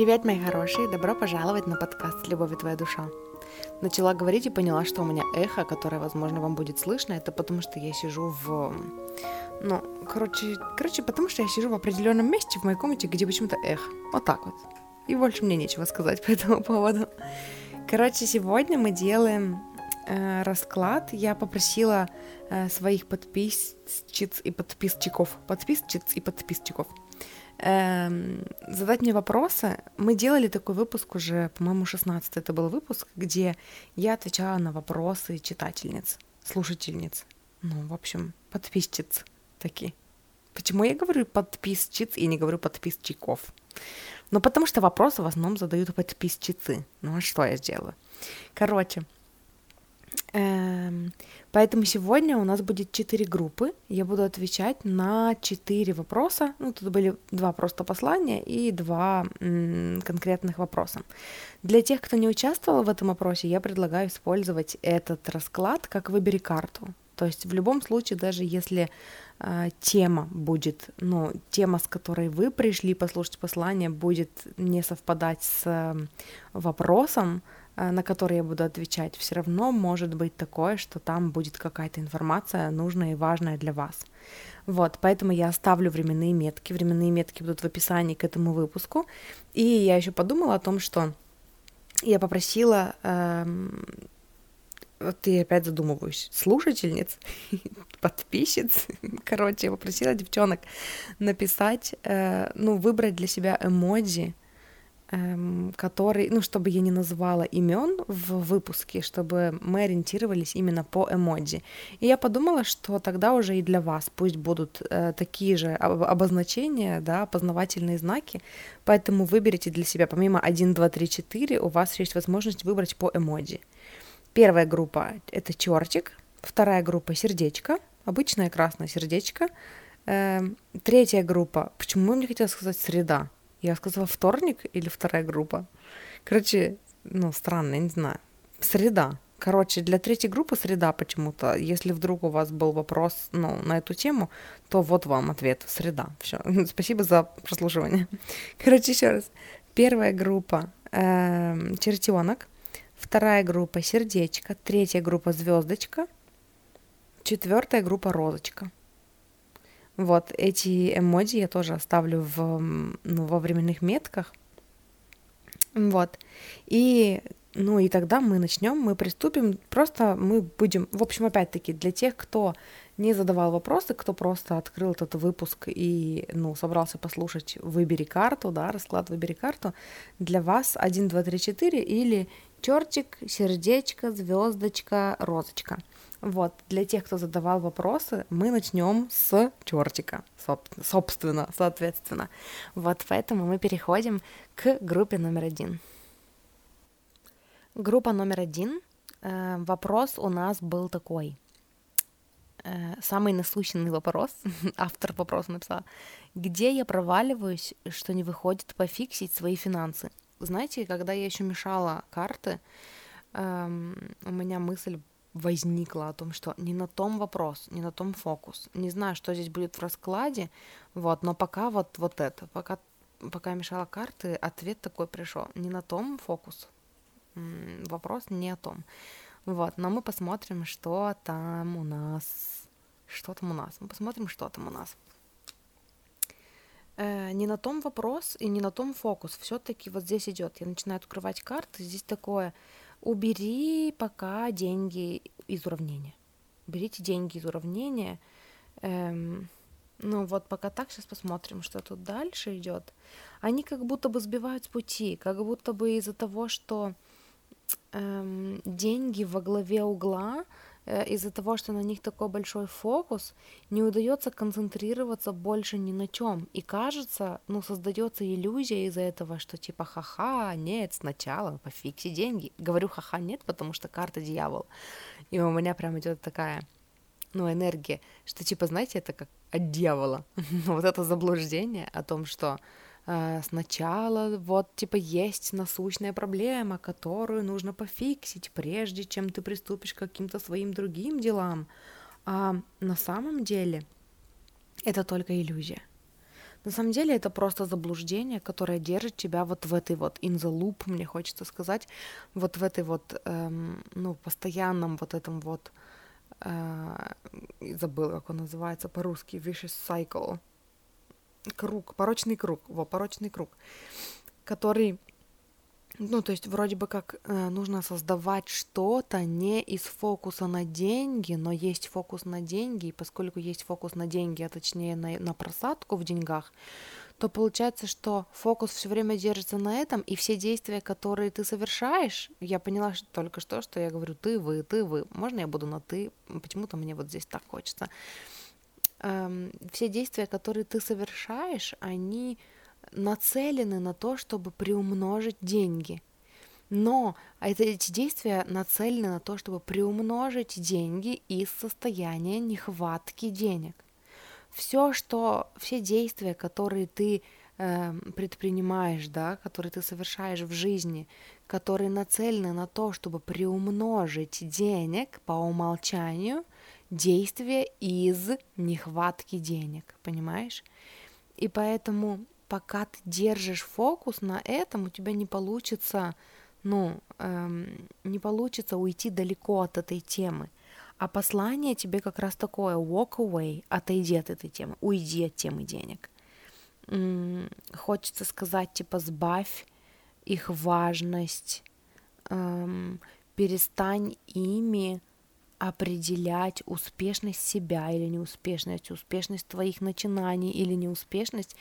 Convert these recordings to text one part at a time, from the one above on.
Привет, мои хорошие, добро пожаловать на подкаст «Любовь и твоя душа». Начала говорить и поняла, что у меня эхо, которое, возможно, вам будет слышно, это потому что я сижу в... Ну, короче, короче, потому что я сижу в определенном месте в моей комнате, где почему-то эхо. Вот так вот. И больше мне нечего сказать по этому поводу. Короче, сегодня мы делаем э, расклад. Я попросила э, своих подписчиц и подписчиков, подписчиц и подписчиков эм, задать мне вопросы. Мы делали такой выпуск уже, по-моему, 16 это был выпуск, где я отвечала на вопросы читательниц, слушательниц. Ну, в общем, подписчиц такие. Почему я говорю подписчиц и не говорю подписчиков? Ну, потому что вопросы в основном задают подписчицы. Ну, а что я сделаю? Короче, поэтому сегодня у нас будет четыре группы. Я буду отвечать на четыре вопроса. Ну, тут были два просто послания и два конкретных вопроса. Для тех, кто не участвовал в этом опросе, я предлагаю использовать этот расклад как «Выбери карту». То есть в любом случае, даже если э, тема будет, ну, тема, с которой вы пришли послушать послание, будет не совпадать с э, вопросом, на которые я буду отвечать, все равно может быть такое, что там будет какая-то информация нужная и важная для вас. Вот, поэтому я оставлю временные метки. Временные метки будут в описании к этому выпуску. И я еще подумала о том, что я попросила, эм, вот я опять задумываюсь, слушательниц, подписчиц, короче, я попросила девчонок написать, э, ну, выбрать для себя эмодзи, Эм, который, ну, чтобы я не называла имен в выпуске, чтобы мы ориентировались именно по эмодзи. И я подумала, что тогда уже и для вас пусть будут э, такие же обозначения, да, опознавательные знаки, поэтому выберите для себя, помимо 1, 2, 3, 4, у вас есть возможность выбрать по эмодзи. Первая группа — это чертик, вторая группа — сердечко, обычное красное сердечко, э, третья группа, почему мне хотелось сказать среда, я сказала вторник или вторая группа. Короче, ну, странно, я не знаю. Среда. Короче, для третьей группы среда почему-то. Если вдруг у вас был вопрос ну, на эту тему, то вот вам ответ. Среда. Все. Спасибо за прослушивание. Короче, еще раз. Первая группа э, чертенок. Вторая группа сердечко. Третья группа звездочка. Четвертая группа розочка. Вот, эти эмодзи я тоже оставлю в, ну, во временных метках. Вот. И, ну, и тогда мы начнем, мы приступим. Просто мы будем, в общем, опять-таки, для тех, кто не задавал вопросы, кто просто открыл этот выпуск и, ну, собрался послушать «Выбери карту», да, расклад «Выбери карту», для вас 1, 2, 3, 4 или чертик, сердечко, звездочка, розочка – вот, для тех, кто задавал вопросы, мы начнем с чертика, собственно, соответственно. Вот поэтому мы переходим к группе номер один. Группа номер один. Э, вопрос у нас был такой. Э, самый насущный вопрос, автор вопроса написал. Где я проваливаюсь, что не выходит пофиксить свои финансы? Знаете, когда я еще мешала карты, эм, у меня мысль возникла о том, что не на том вопрос, не на том фокус. Не знаю, что здесь будет в раскладе, вот, но пока вот, вот это, пока, пока я мешала карты, ответ такой пришел. Не на том фокус, вопрос не о том. Вот, но мы посмотрим, что там у нас. Что там у нас? Мы посмотрим, что там у нас. Э, не на том вопрос и не на том фокус. Все-таки вот здесь идет. Я начинаю открывать карты. Здесь такое убери пока деньги из уравнения. Берите деньги из уравнения. Эм, ну вот пока так, сейчас посмотрим, что тут дальше идет. Они как будто бы сбивают с пути, как будто бы из-за того, что эм, деньги во главе угла, из-за того, что на них такой большой фокус, не удается концентрироваться больше ни на чем. И кажется, ну, создается иллюзия из-за этого, что типа ха-ха, нет, сначала пофикси деньги. Говорю ха-ха, нет, потому что карта дьявол. И у меня прям идет такая, ну, энергия, что типа, знаете, это как от дьявола. вот это заблуждение о том, что э, сначала вот типа есть насущная проблема, которую нужно пофиксить, прежде чем ты приступишь к каким-то своим другим делам. А на самом деле это только иллюзия. На самом деле это просто заблуждение, которое держит тебя вот в этой вот in the loop, мне хочется сказать, вот в этой вот, эм, ну, постоянном вот этом вот, э, забыл, как он называется по-русски, vicious cycle, круг, порочный круг, во, порочный круг, который ну, то есть вроде бы как э, нужно создавать что-то не из фокуса на деньги, но есть фокус на деньги, и поскольку есть фокус на деньги, а точнее на, на просадку в деньгах, то получается, что фокус все время держится на этом, и все действия, которые ты совершаешь, я поняла что, только что, что я говорю ты, вы, ты, вы. Можно я буду на ты? Почему-то мне вот здесь так хочется. Эм, все действия, которые ты совершаешь, они нацелены на то, чтобы приумножить деньги. Но эти действия нацелены на то, чтобы приумножить деньги из состояния нехватки денег. Все, что, все действия, которые ты э, предпринимаешь, да, которые ты совершаешь в жизни, которые нацелены на то, чтобы приумножить денег по умолчанию, действия из нехватки денег, понимаешь? И поэтому пока ты держишь фокус на этом, у тебя не получится, ну, эм, не получится уйти далеко от этой темы. А послание тебе как раз такое, walk away, отойди от этой темы, уйди от темы денег. М-м, хочется сказать, типа, сбавь их важность, эм, перестань ими определять успешность себя или неуспешность, успешность твоих начинаний или неуспешность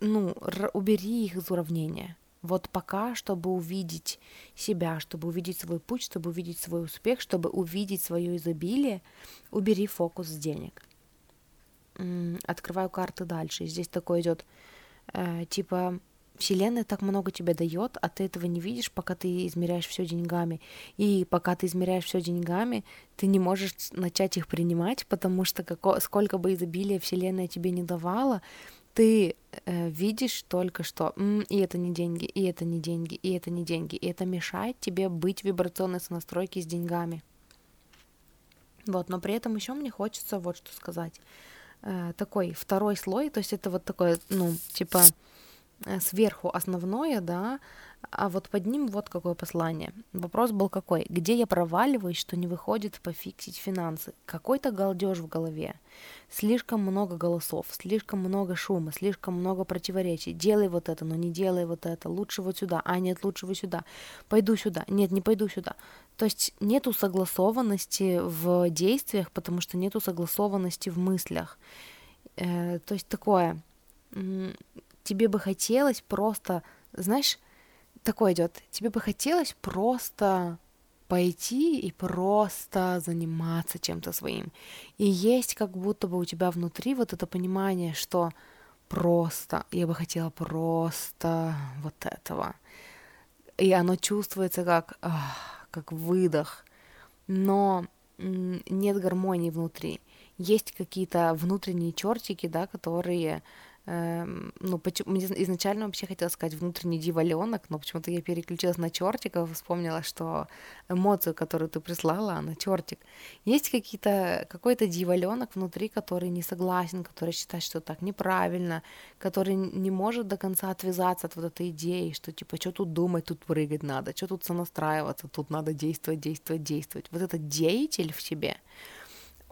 ну, убери их из уравнения. Вот пока, чтобы увидеть себя, чтобы увидеть свой путь, чтобы увидеть свой успех, чтобы увидеть свое изобилие, убери фокус с денег. Открываю карты дальше. Здесь такой идет, э, типа, Вселенная так много тебе дает, а ты этого не видишь, пока ты измеряешь все деньгами. И пока ты измеряешь все деньгами, ты не можешь начать их принимать, потому что како, сколько бы изобилия Вселенная тебе не давала, ты э, видишь только что, М, и это не деньги, и это не деньги, и это не деньги, и это мешает тебе быть в вибрационной сонастройке с деньгами. Вот, но при этом еще мне хочется вот что сказать. Э, такой второй слой, то есть это вот такое, ну, типа сверху основное, да, а вот под ним вот какое послание. Вопрос был какой? Где я проваливаюсь, что не выходит пофиксить финансы? Какой-то галдеж в голове. Слишком много голосов, слишком много шума, слишком много противоречий. Делай вот это, но не делай вот это. Лучше вот сюда. А, нет, лучше вот сюда. Пойду сюда. Нет, не пойду сюда. То есть нету согласованности в действиях, потому что нету согласованности в мыслях. Э, то есть такое. Тебе бы хотелось просто, знаешь, такое идет. Тебе бы хотелось просто пойти и просто заниматься чем-то своим. И есть как будто бы у тебя внутри вот это понимание, что просто, я бы хотела просто вот этого. И оно чувствуется как, как выдох, но нет гармонии внутри. Есть какие-то внутренние чертики, да, которые ну, почему, изначально вообще хотела сказать внутренний диваленок, но почему-то я переключилась на чертиков, вспомнила, что эмоцию, которую ты прислала, она чертик. Есть какие-то, какой-то диваленок внутри, который не согласен, который считает, что так неправильно, который не может до конца отвязаться от вот этой идеи, что типа, что тут думать, тут прыгать надо, что тут сонастраиваться, тут надо действовать, действовать, действовать. Вот этот деятель в себе,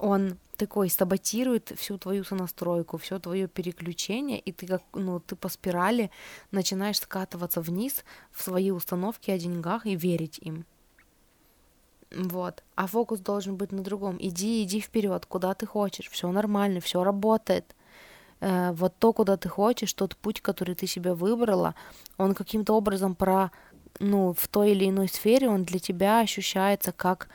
он такой саботирует всю твою сонастройку, все твое переключение, и ты как, ну, ты по спирали начинаешь скатываться вниз в свои установки о деньгах и верить им. Вот. А фокус должен быть на другом. Иди, иди вперед, куда ты хочешь, все нормально, все работает. Э, вот то, куда ты хочешь, тот путь, который ты себе выбрала, он каким-то образом про, ну, в той или иной сфере, он для тебя ощущается как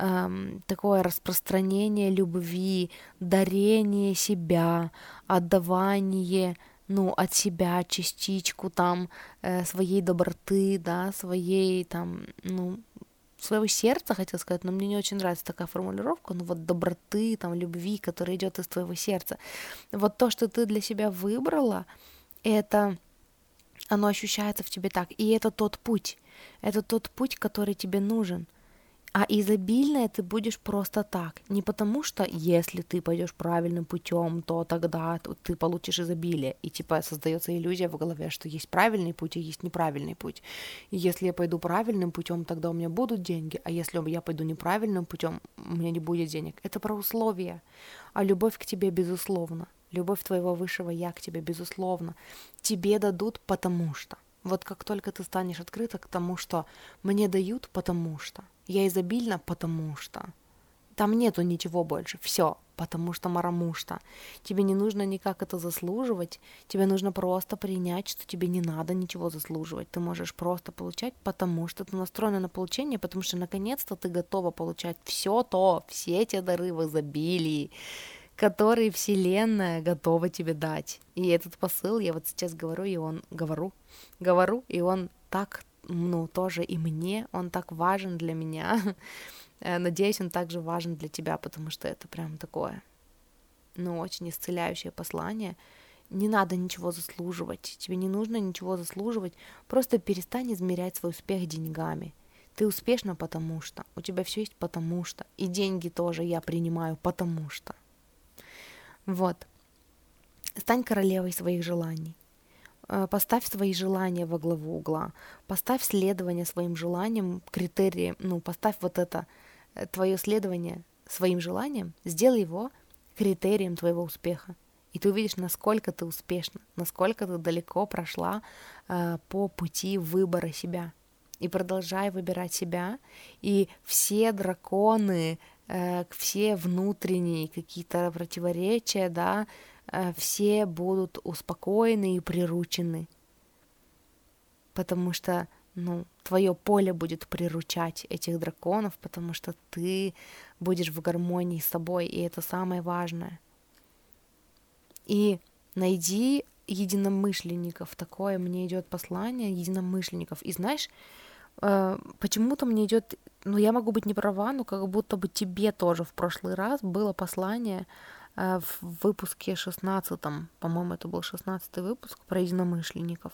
эм, такое распространение любви, дарение себя, отдавание ну, от себя частичку там э, своей доброты, да, своей там, ну, своего сердца, хотел сказать, но мне не очень нравится такая формулировка, ну вот доброты, там, любви, которая идет из твоего сердца. Вот то, что ты для себя выбрала, это оно ощущается в тебе так, и это тот путь, это тот путь, который тебе нужен – А изобильное ты будешь просто так. Не потому что если ты пойдешь правильным путем, то тогда ты получишь изобилие. И типа создается иллюзия в голове, что есть правильный путь и есть неправильный путь. И если я пойду правильным путем, тогда у меня будут деньги. А если я пойду неправильным путем, у меня не будет денег. Это про условия. А любовь к тебе безусловно. Любовь твоего высшего я к тебе безусловно. Тебе дадут потому что. Вот как только ты станешь открыта к тому, что мне дают потому что, я изобильна, потому что. Там нету ничего больше. Все, потому что мараму что. Тебе не нужно никак это заслуживать. Тебе нужно просто принять, что тебе не надо ничего заслуживать. Ты можешь просто получать, потому что ты настроена на получение, потому что наконец-то ты готова получать все то, все те дары в изобилии, которые Вселенная готова тебе дать. И этот посыл я вот сейчас говорю, и он говорю, говорю, и он так ну, тоже и мне, он так важен для меня. Э, надеюсь, он также важен для тебя, потому что это прям такое, ну, очень исцеляющее послание. Не надо ничего заслуживать, тебе не нужно ничего заслуживать, просто перестань измерять свой успех деньгами. Ты успешна потому что, у тебя все есть потому что, и деньги тоже я принимаю потому что. Вот. Стань королевой своих желаний. Э, поставь свои желания во главу угла, поставь следование своим желаниям, критерии, ну, поставь вот это э, твое следование своим желаниям, сделай его критерием твоего успеха. И ты увидишь, насколько ты успешна, насколько ты далеко прошла э, по пути выбора себя. И продолжай выбирать себя, и все драконы, э, все внутренние какие-то противоречия, да, все будут успокоены и приручены, потому что ну, твое поле будет приручать этих драконов, потому что ты будешь в гармонии с собой, и это самое важное. И найди единомышленников, такое мне идет послание единомышленников. И знаешь, э, почему-то мне идет, ну я могу быть не права, но как будто бы тебе тоже в прошлый раз было послание Э, в выпуске 16, по-моему, это был 16 выпуск про единомышленников.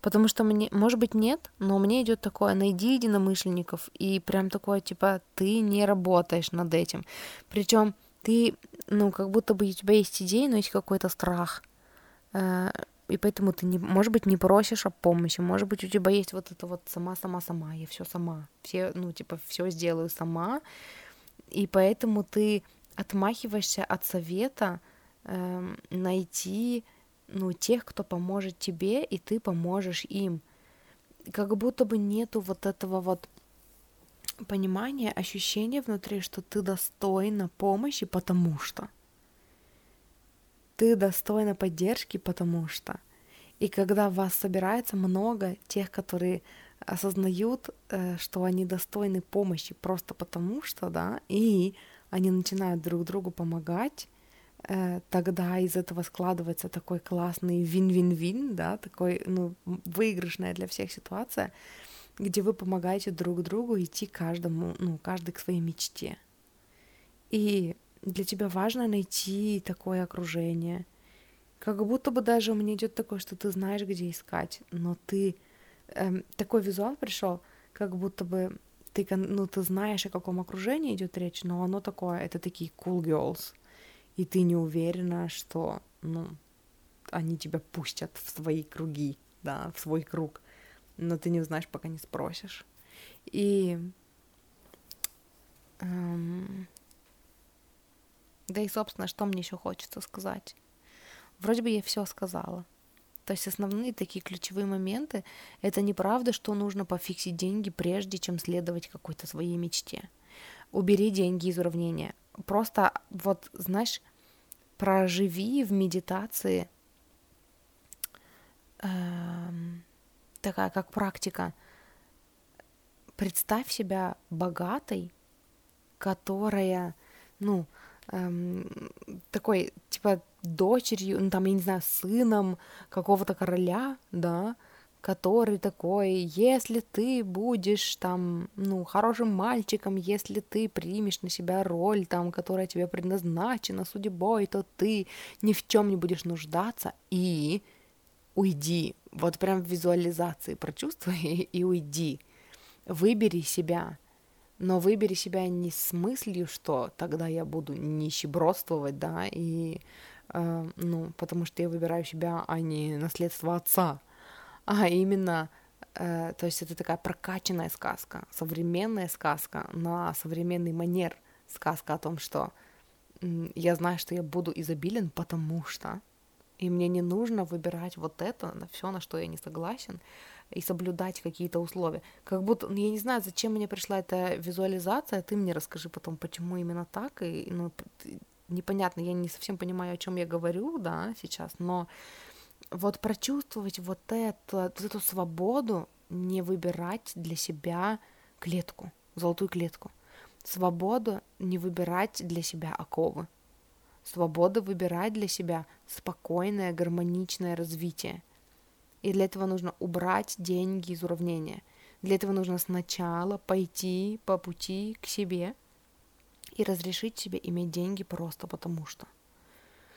Потому что мне, может быть, нет, но мне идет такое, найди единомышленников, и прям такое, типа, ты не работаешь над этим. Причем ты, ну, как будто бы у тебя есть идея, но есть какой-то страх. Э, и поэтому ты, не, может быть, не просишь о помощи, может быть, у тебя есть вот это вот сама-сама-сама, я все сама, все, ну, типа, все сделаю сама, и поэтому ты отмахиваешься от совета э, найти ну, тех, кто поможет тебе, и ты поможешь им. Как будто бы нету вот этого вот понимания, ощущения внутри, что ты достойна помощи, потому что. Ты достойна поддержки, потому что. И когда вас собирается много тех, которые осознают, э, что они достойны помощи просто потому что, да, и они начинают друг другу помогать, э, тогда из этого складывается такой классный вин-вин-вин, да, такой, ну, выигрышная для всех ситуация, где вы помогаете друг другу идти каждому, ну, каждый к своей мечте. И для тебя важно найти такое окружение. Как будто бы даже у меня идет такое, что ты знаешь, где искать, но ты эм, такой визуал пришел, как будто бы ты, ну, ты знаешь, о каком окружении идет речь, но оно такое, это такие cool girls, и ты не уверена, что, ну, они тебя пустят в свои круги, да, в свой круг, но ты не узнаешь, пока не спросишь. И эм, да и, собственно, что мне еще хочется сказать? Вроде бы я все сказала. То есть основные такие ключевые моменты — это неправда, что нужно пофиксить деньги, прежде чем следовать какой-то своей мечте. Убери деньги из уравнения. Просто вот, знаешь, проживи в медитации э, такая как практика. Представь себя богатой, которая, ну, эм, такой, типа, дочерью, ну, там, я не знаю, сыном какого-то короля, да, который такой, если ты будешь там, ну, хорошим мальчиком, если ты примешь на себя роль там, которая тебе предназначена судьбой, то ты ни в чем не будешь нуждаться и уйди. Вот прям в визуализации прочувствуй и уйди. Выбери себя, но выбери себя не с мыслью, что тогда я буду нищебродствовать, да, и, ну, потому что я выбираю себя, а не наследство отца, а именно, э, то есть это такая прокачанная сказка, современная сказка на современный манер, сказка о том, что э, я знаю, что я буду изобилен, потому что, и мне не нужно выбирать вот это, на все, на что я не согласен, и соблюдать какие-то условия. Как будто, ну, я не знаю, зачем мне пришла эта визуализация, ты мне расскажи потом, почему именно так, и, ну, непонятно, я не совсем понимаю, о чем я говорю, да, сейчас, но вот прочувствовать вот, это, вот эту свободу, не выбирать для себя клетку, золотую клетку, свободу не выбирать для себя оковы, свобода выбирать для себя спокойное, гармоничное развитие – и для этого нужно убрать деньги из уравнения. Для этого нужно сначала пойти по пути к себе и разрешить себе иметь деньги просто потому что.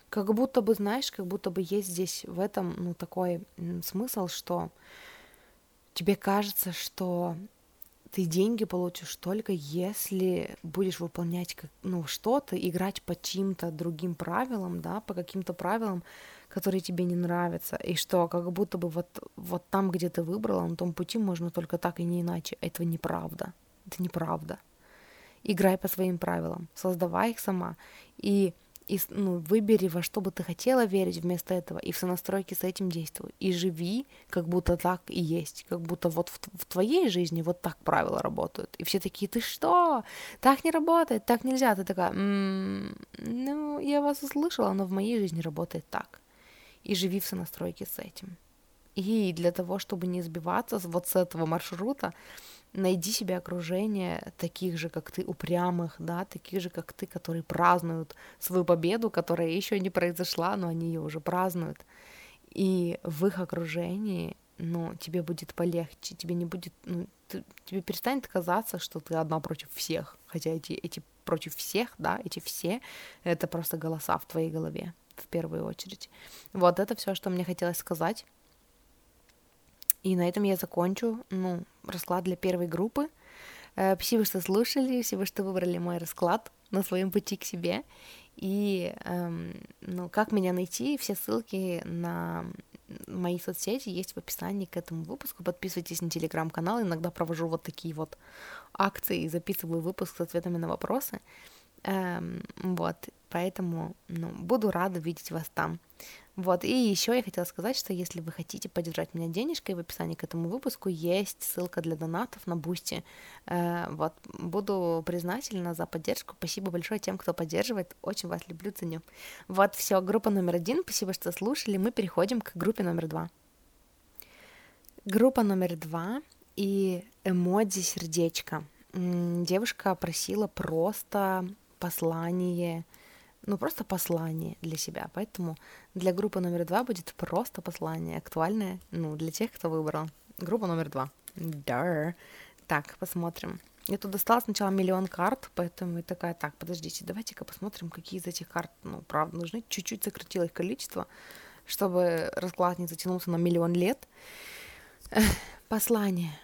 Как будто бы, знаешь, как будто бы есть здесь в этом, ну, такой смысл, что тебе кажется, что ты деньги получишь только если будешь выполнять ну, что-то, играть по чьим-то другим правилам, да, по каким-то правилам, которые тебе не нравятся, и что как будто бы вот, вот там, где ты выбрала, на том пути можно только так и не иначе. Это неправда. Это неправда. Играй по своим правилам, создавай их сама. И и ну, выбери, во что бы ты хотела верить вместо этого, и в сонастройке с этим действуй. И живи, как будто так и есть, как будто вот в, в твоей жизни вот так правила работают. И все такие, ты что? Так не работает, так нельзя. Ты такая, м-м, ну, я вас услышала, но в моей жизни работает так и живи в сонастройке с этим. И для того, чтобы не сбиваться вот с этого маршрута, найди себе окружение таких же, как ты, упрямых, да, таких же, как ты, которые празднуют свою победу, которая еще не произошла, но они ее уже празднуют. И в их окружении, ну, тебе будет полегче, тебе не будет, ну, ты, тебе перестанет казаться, что ты одна против всех, хотя эти, эти против всех, да, эти все, это просто голоса в твоей голове в первую очередь. Вот это все, что мне хотелось сказать. И на этом я закончу, ну, расклад для первой группы. Э, спасибо, что слушали, спасибо, что выбрали мой расклад на своем пути к себе. И, эм, ну, как меня найти, все ссылки на мои соцсети есть в описании к этому выпуску. Подписывайтесь на телеграм-канал, иногда провожу вот такие вот акции и записываю выпуск с ответами на вопросы. Эм, вот, поэтому ну, буду рада видеть вас там. Вот, и еще я хотела сказать, что если вы хотите поддержать меня денежкой, в описании к этому выпуску есть ссылка для донатов на Boosty. Э, вот, буду признательна за поддержку. Спасибо большое тем, кто поддерживает. Очень вас люблю, ценю. Вот, все, группа номер один. Спасибо, что слушали. Мы переходим к группе номер два. Группа номер два и эмодзи сердечко. Девушка просила просто послание, ну просто послание для себя. Поэтому для группы номер два будет просто послание, актуальное, ну, для тех, кто выбрал. Группа номер два. Да. Так, посмотрим. Я тут достала сначала миллион карт, поэтому и такая, так, подождите, давайте-ка посмотрим, какие из этих карт, ну, правда, нужны. Чуть-чуть сократила их количество, чтобы расклад не затянулся на миллион лет. Послание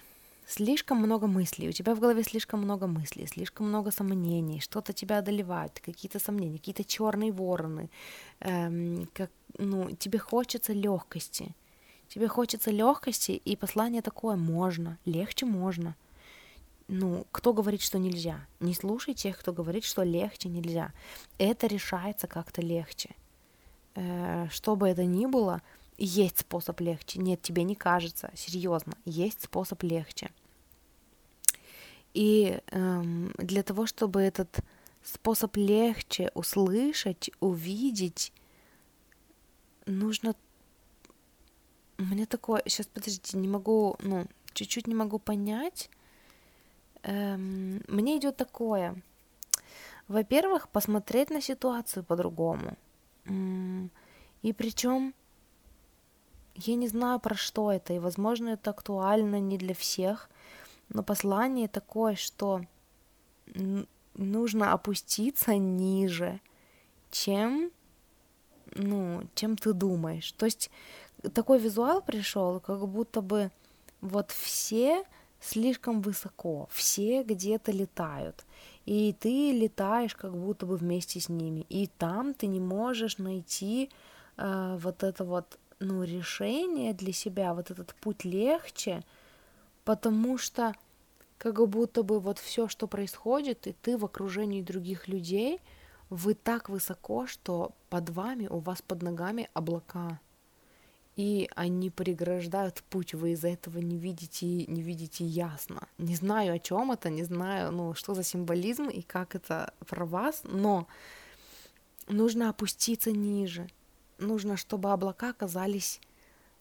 слишком много мыслей, у тебя в голове слишком много мыслей, слишком много сомнений, что-то тебя одолевает, какие-то сомнения, какие-то черные вороны, эм, как, ну, тебе хочется легкости, тебе хочется легкости, и послание такое, можно, легче можно. Ну, кто говорит, что нельзя? Не слушай тех, кто говорит, что легче нельзя. Это решается как-то легче. Э, что бы это ни было, есть способ легче. Нет, тебе не кажется. Серьезно, есть способ легче. И эм, для того, чтобы этот способ легче услышать, увидеть, нужно... У меня такое... Сейчас, подождите, не могу... Ну, чуть-чуть не могу понять. Эм, мне идет такое. Во-первых, посмотреть на ситуацию по-другому. И причем я не знаю, про что это, и, возможно, это актуально не для всех, но послание такое, что нужно опуститься ниже, чем, ну, чем ты думаешь. То есть такой визуал пришел, как будто бы вот все слишком высоко, все где-то летают, и ты летаешь как будто бы вместе с ними, и там ты не можешь найти э, вот это вот, ну, решение для себя, вот этот путь легче, потому что как будто бы вот все, что происходит, и ты в окружении других людей, вы так высоко, что под вами, у вас под ногами облака и они преграждают путь, вы из-за этого не видите, не видите ясно. Не знаю, о чем это, не знаю, ну, что за символизм и как это про вас, но нужно опуститься ниже, нужно, чтобы облака оказались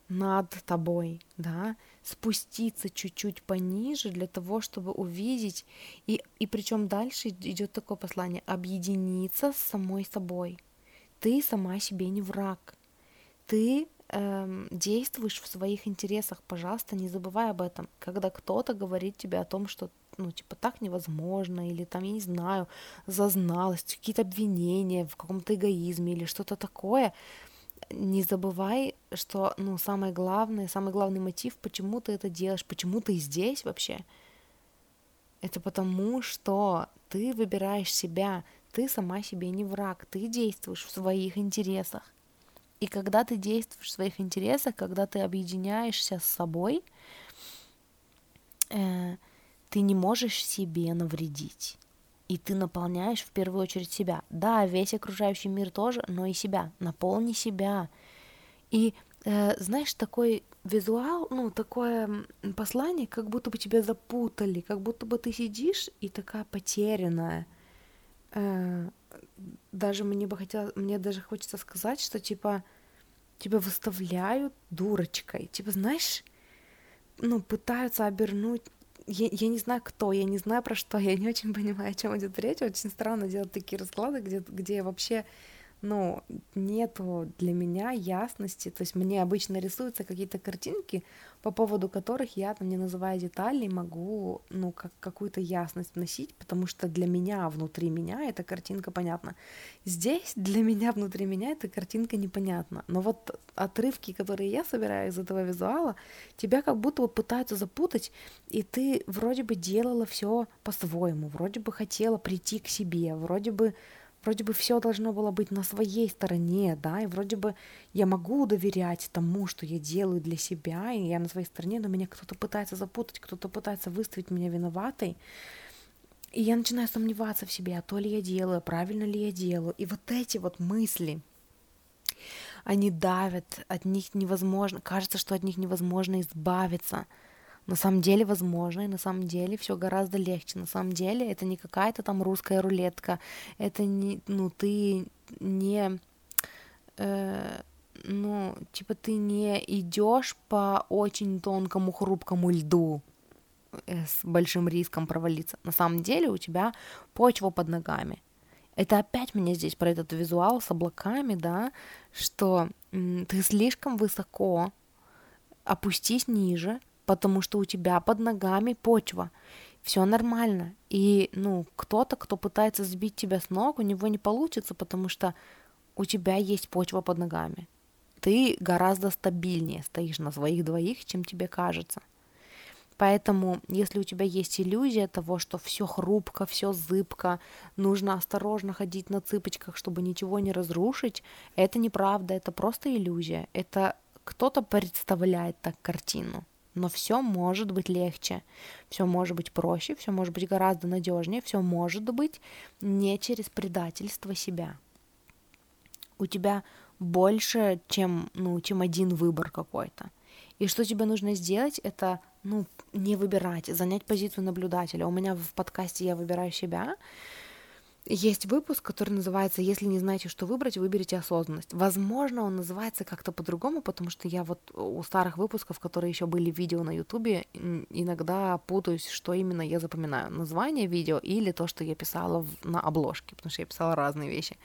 над тобой, да, спуститься чуть-чуть пониже для того, чтобы увидеть, и, и причем дальше идет такое послание, объединиться с самой собой. Ты сама себе не враг. Ты эм, действуешь в своих интересах, пожалуйста, не забывай об этом. Когда кто-то говорит тебе о том, что ну, типа, так невозможно, или там, я не знаю, зазналость, какие-то обвинения в каком-то эгоизме или что-то такое, не забывай, что, ну, самое главное, самый главный мотив, почему ты это делаешь, почему ты здесь вообще, это потому, что ты выбираешь себя, ты сама себе не враг, ты действуешь в своих интересах. И когда ты действуешь в своих интересах, когда ты объединяешься с собой, э, ты не можешь себе навредить. И ты наполняешь в первую очередь себя. Да, весь окружающий мир тоже, но и себя. Наполни себя. И э, знаешь, такой визуал, ну, такое послание, как будто бы тебя запутали, как будто бы ты сидишь и такая потерянная. Э, даже мне бы хотелось, мне даже хочется сказать, что типа тебя выставляют дурочкой, типа знаешь, ну пытаются обернуть я, я не знаю, кто, я не знаю про что, я не очень понимаю, о чем идет речь. Очень странно делать такие расклады, где, где вообще ну, нету для меня ясности, то есть мне обычно рисуются какие-то картинки, по поводу которых я, там, не называя деталей, могу, ну, как, какую-то ясность вносить, потому что для меня, внутри меня, эта картинка понятна. Здесь для меня, внутри меня, эта картинка непонятна. Но вот отрывки, которые я собираю из этого визуала, тебя как будто бы пытаются запутать, и ты вроде бы делала все по-своему, вроде бы хотела прийти к себе, вроде бы вроде бы все должно было быть на своей стороне, да, и вроде бы я могу доверять тому, что я делаю для себя, и я на своей стороне, но меня кто-то пытается запутать, кто-то пытается выставить меня виноватой, и я начинаю сомневаться в себе, а то ли я делаю, правильно ли я делаю, и вот эти вот мысли, они давят, от них невозможно, кажется, что от них невозможно избавиться – на самом деле возможно, и на самом деле все гораздо легче. На самом деле это не какая-то там русская рулетка, это не, ну, ты не, э, ну, типа ты не идешь по очень тонкому хрупкому льду э, с большим риском провалиться. На самом деле у тебя почва под ногами. Это опять мне здесь про этот визуал с облаками, да, что ты слишком высоко, опустись ниже, потому что у тебя под ногами почва. Все нормально. И, ну, кто-то, кто пытается сбить тебя с ног, у него не получится, потому что у тебя есть почва под ногами. Ты гораздо стабильнее стоишь на своих двоих, чем тебе кажется. Поэтому, если у тебя есть иллюзия того, что все хрупко, все зыбко, нужно осторожно ходить на цыпочках, чтобы ничего не разрушить, это неправда, это просто иллюзия. Это кто-то представляет так картину. Но все может быть легче, все может быть проще, все может быть гораздо надежнее, все может быть не через предательство себя. У тебя больше, чем, ну, чем один выбор какой-то. И что тебе нужно сделать, это ну, не выбирать, занять позицию наблюдателя. У меня в подкасте «Я выбираю себя» Есть выпуск, который называется «Если не знаете, что выбрать, выберите осознанность». Возможно, он называется как-то по-другому, потому что я вот у старых выпусков, которые еще были видео на ютубе, иногда путаюсь, что именно я запоминаю. Название видео или то, что я писала на обложке, потому что я писала разные вещи.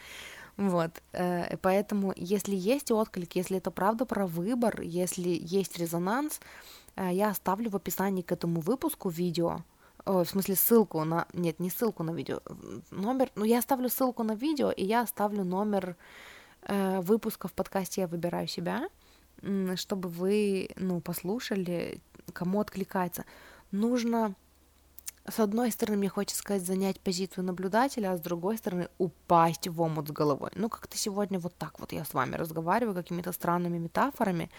Вот, э, поэтому если есть отклик, если это правда про выбор, если есть резонанс, э, я оставлю в описании к этому выпуску видео, Ой, в смысле ссылку на... Нет, не ссылку на видео. Номер... Ну, я оставлю ссылку на видео, и я оставлю номер э, выпуска в подкасте «Я выбираю себя», чтобы вы, ну, послушали, кому откликается. нужно с одной стороны, мне хочется сказать, занять позицию наблюдателя, а с другой стороны, упасть в омут с головой. Ну, как-то сегодня вот так вот я с вами разговариваю какими-то странными метафорами,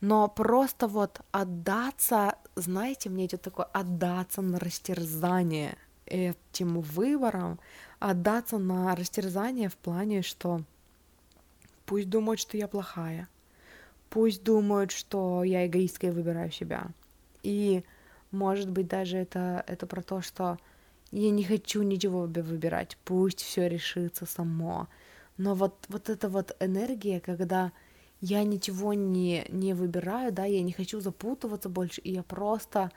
но просто вот отдаться, знаете, мне идет такое отдаться на растерзание этим выбором, отдаться на растерзание в плане, что пусть думают, что я плохая, пусть думают, что я эгоистка и выбираю себя. И может быть, даже это, это про то, что я не хочу ничего выбирать, пусть все решится само. Но вот, вот эта вот энергия, когда я ничего не, не выбираю, да, я не хочу запутываться больше, и я просто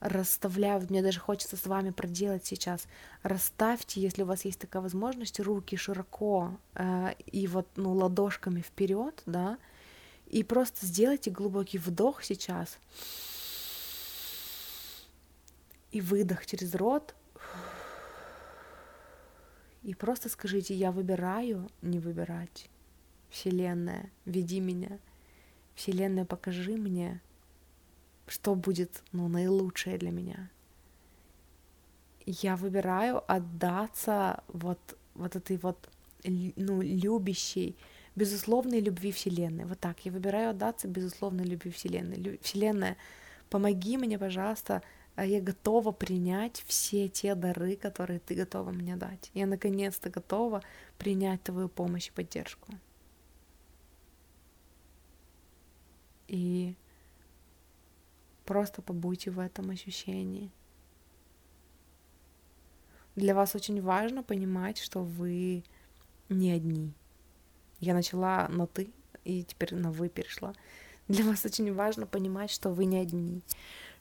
расставляю, мне даже хочется с вами проделать сейчас, расставьте, если у вас есть такая возможность, руки широко э, и вот, ну, ладошками вперед, да, и просто сделайте глубокий вдох сейчас, и выдох через рот. И просто скажите, я выбираю не выбирать. Вселенная, веди меня. Вселенная, покажи мне, что будет ну, наилучшее для меня. Я выбираю отдаться вот, вот этой вот ну, любящей, безусловной любви Вселенной. Вот так, я выбираю отдаться безусловной любви Вселенной. Вселенная, помоги мне, пожалуйста, а я готова принять все те дары, которые ты готова мне дать. Я наконец-то готова принять твою помощь и поддержку. И просто побудьте в этом ощущении. Для вас очень важно понимать, что вы не одни. Я начала на ты, и теперь на вы перешла. Для вас очень важно понимать, что вы не одни,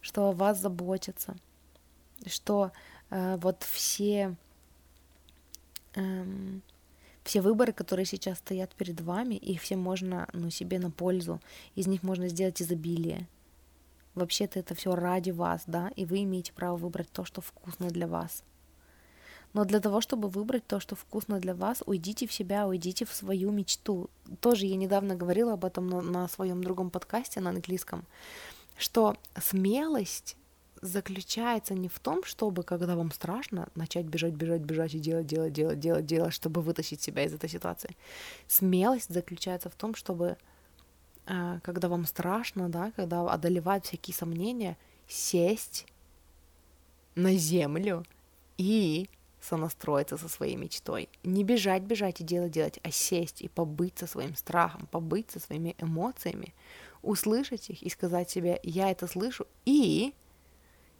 что о вас заботятся, что э, вот все, э, все выборы, которые сейчас стоят перед вами, их все можно ну, себе на пользу, из них можно сделать изобилие. Вообще-то это все ради вас, да, и вы имеете право выбрать то, что вкусно для вас. Но для того, чтобы выбрать то, что вкусно для вас, уйдите в себя, уйдите в свою мечту. Тоже я недавно говорила об этом на, на своем другом подкасте на английском что смелость заключается не в том, чтобы, когда вам страшно, начать бежать, бежать, бежать и делать, делать, делать, делать, делать, чтобы вытащить себя из этой ситуации. Смелость заключается в том, чтобы, э, когда вам страшно, да, когда одолевают всякие сомнения, сесть на землю и сонастроиться со своей мечтой. Не бежать, бежать и делать, делать, а сесть и побыть со своим страхом, побыть со своими эмоциями, услышать их и сказать себе, я это слышу, и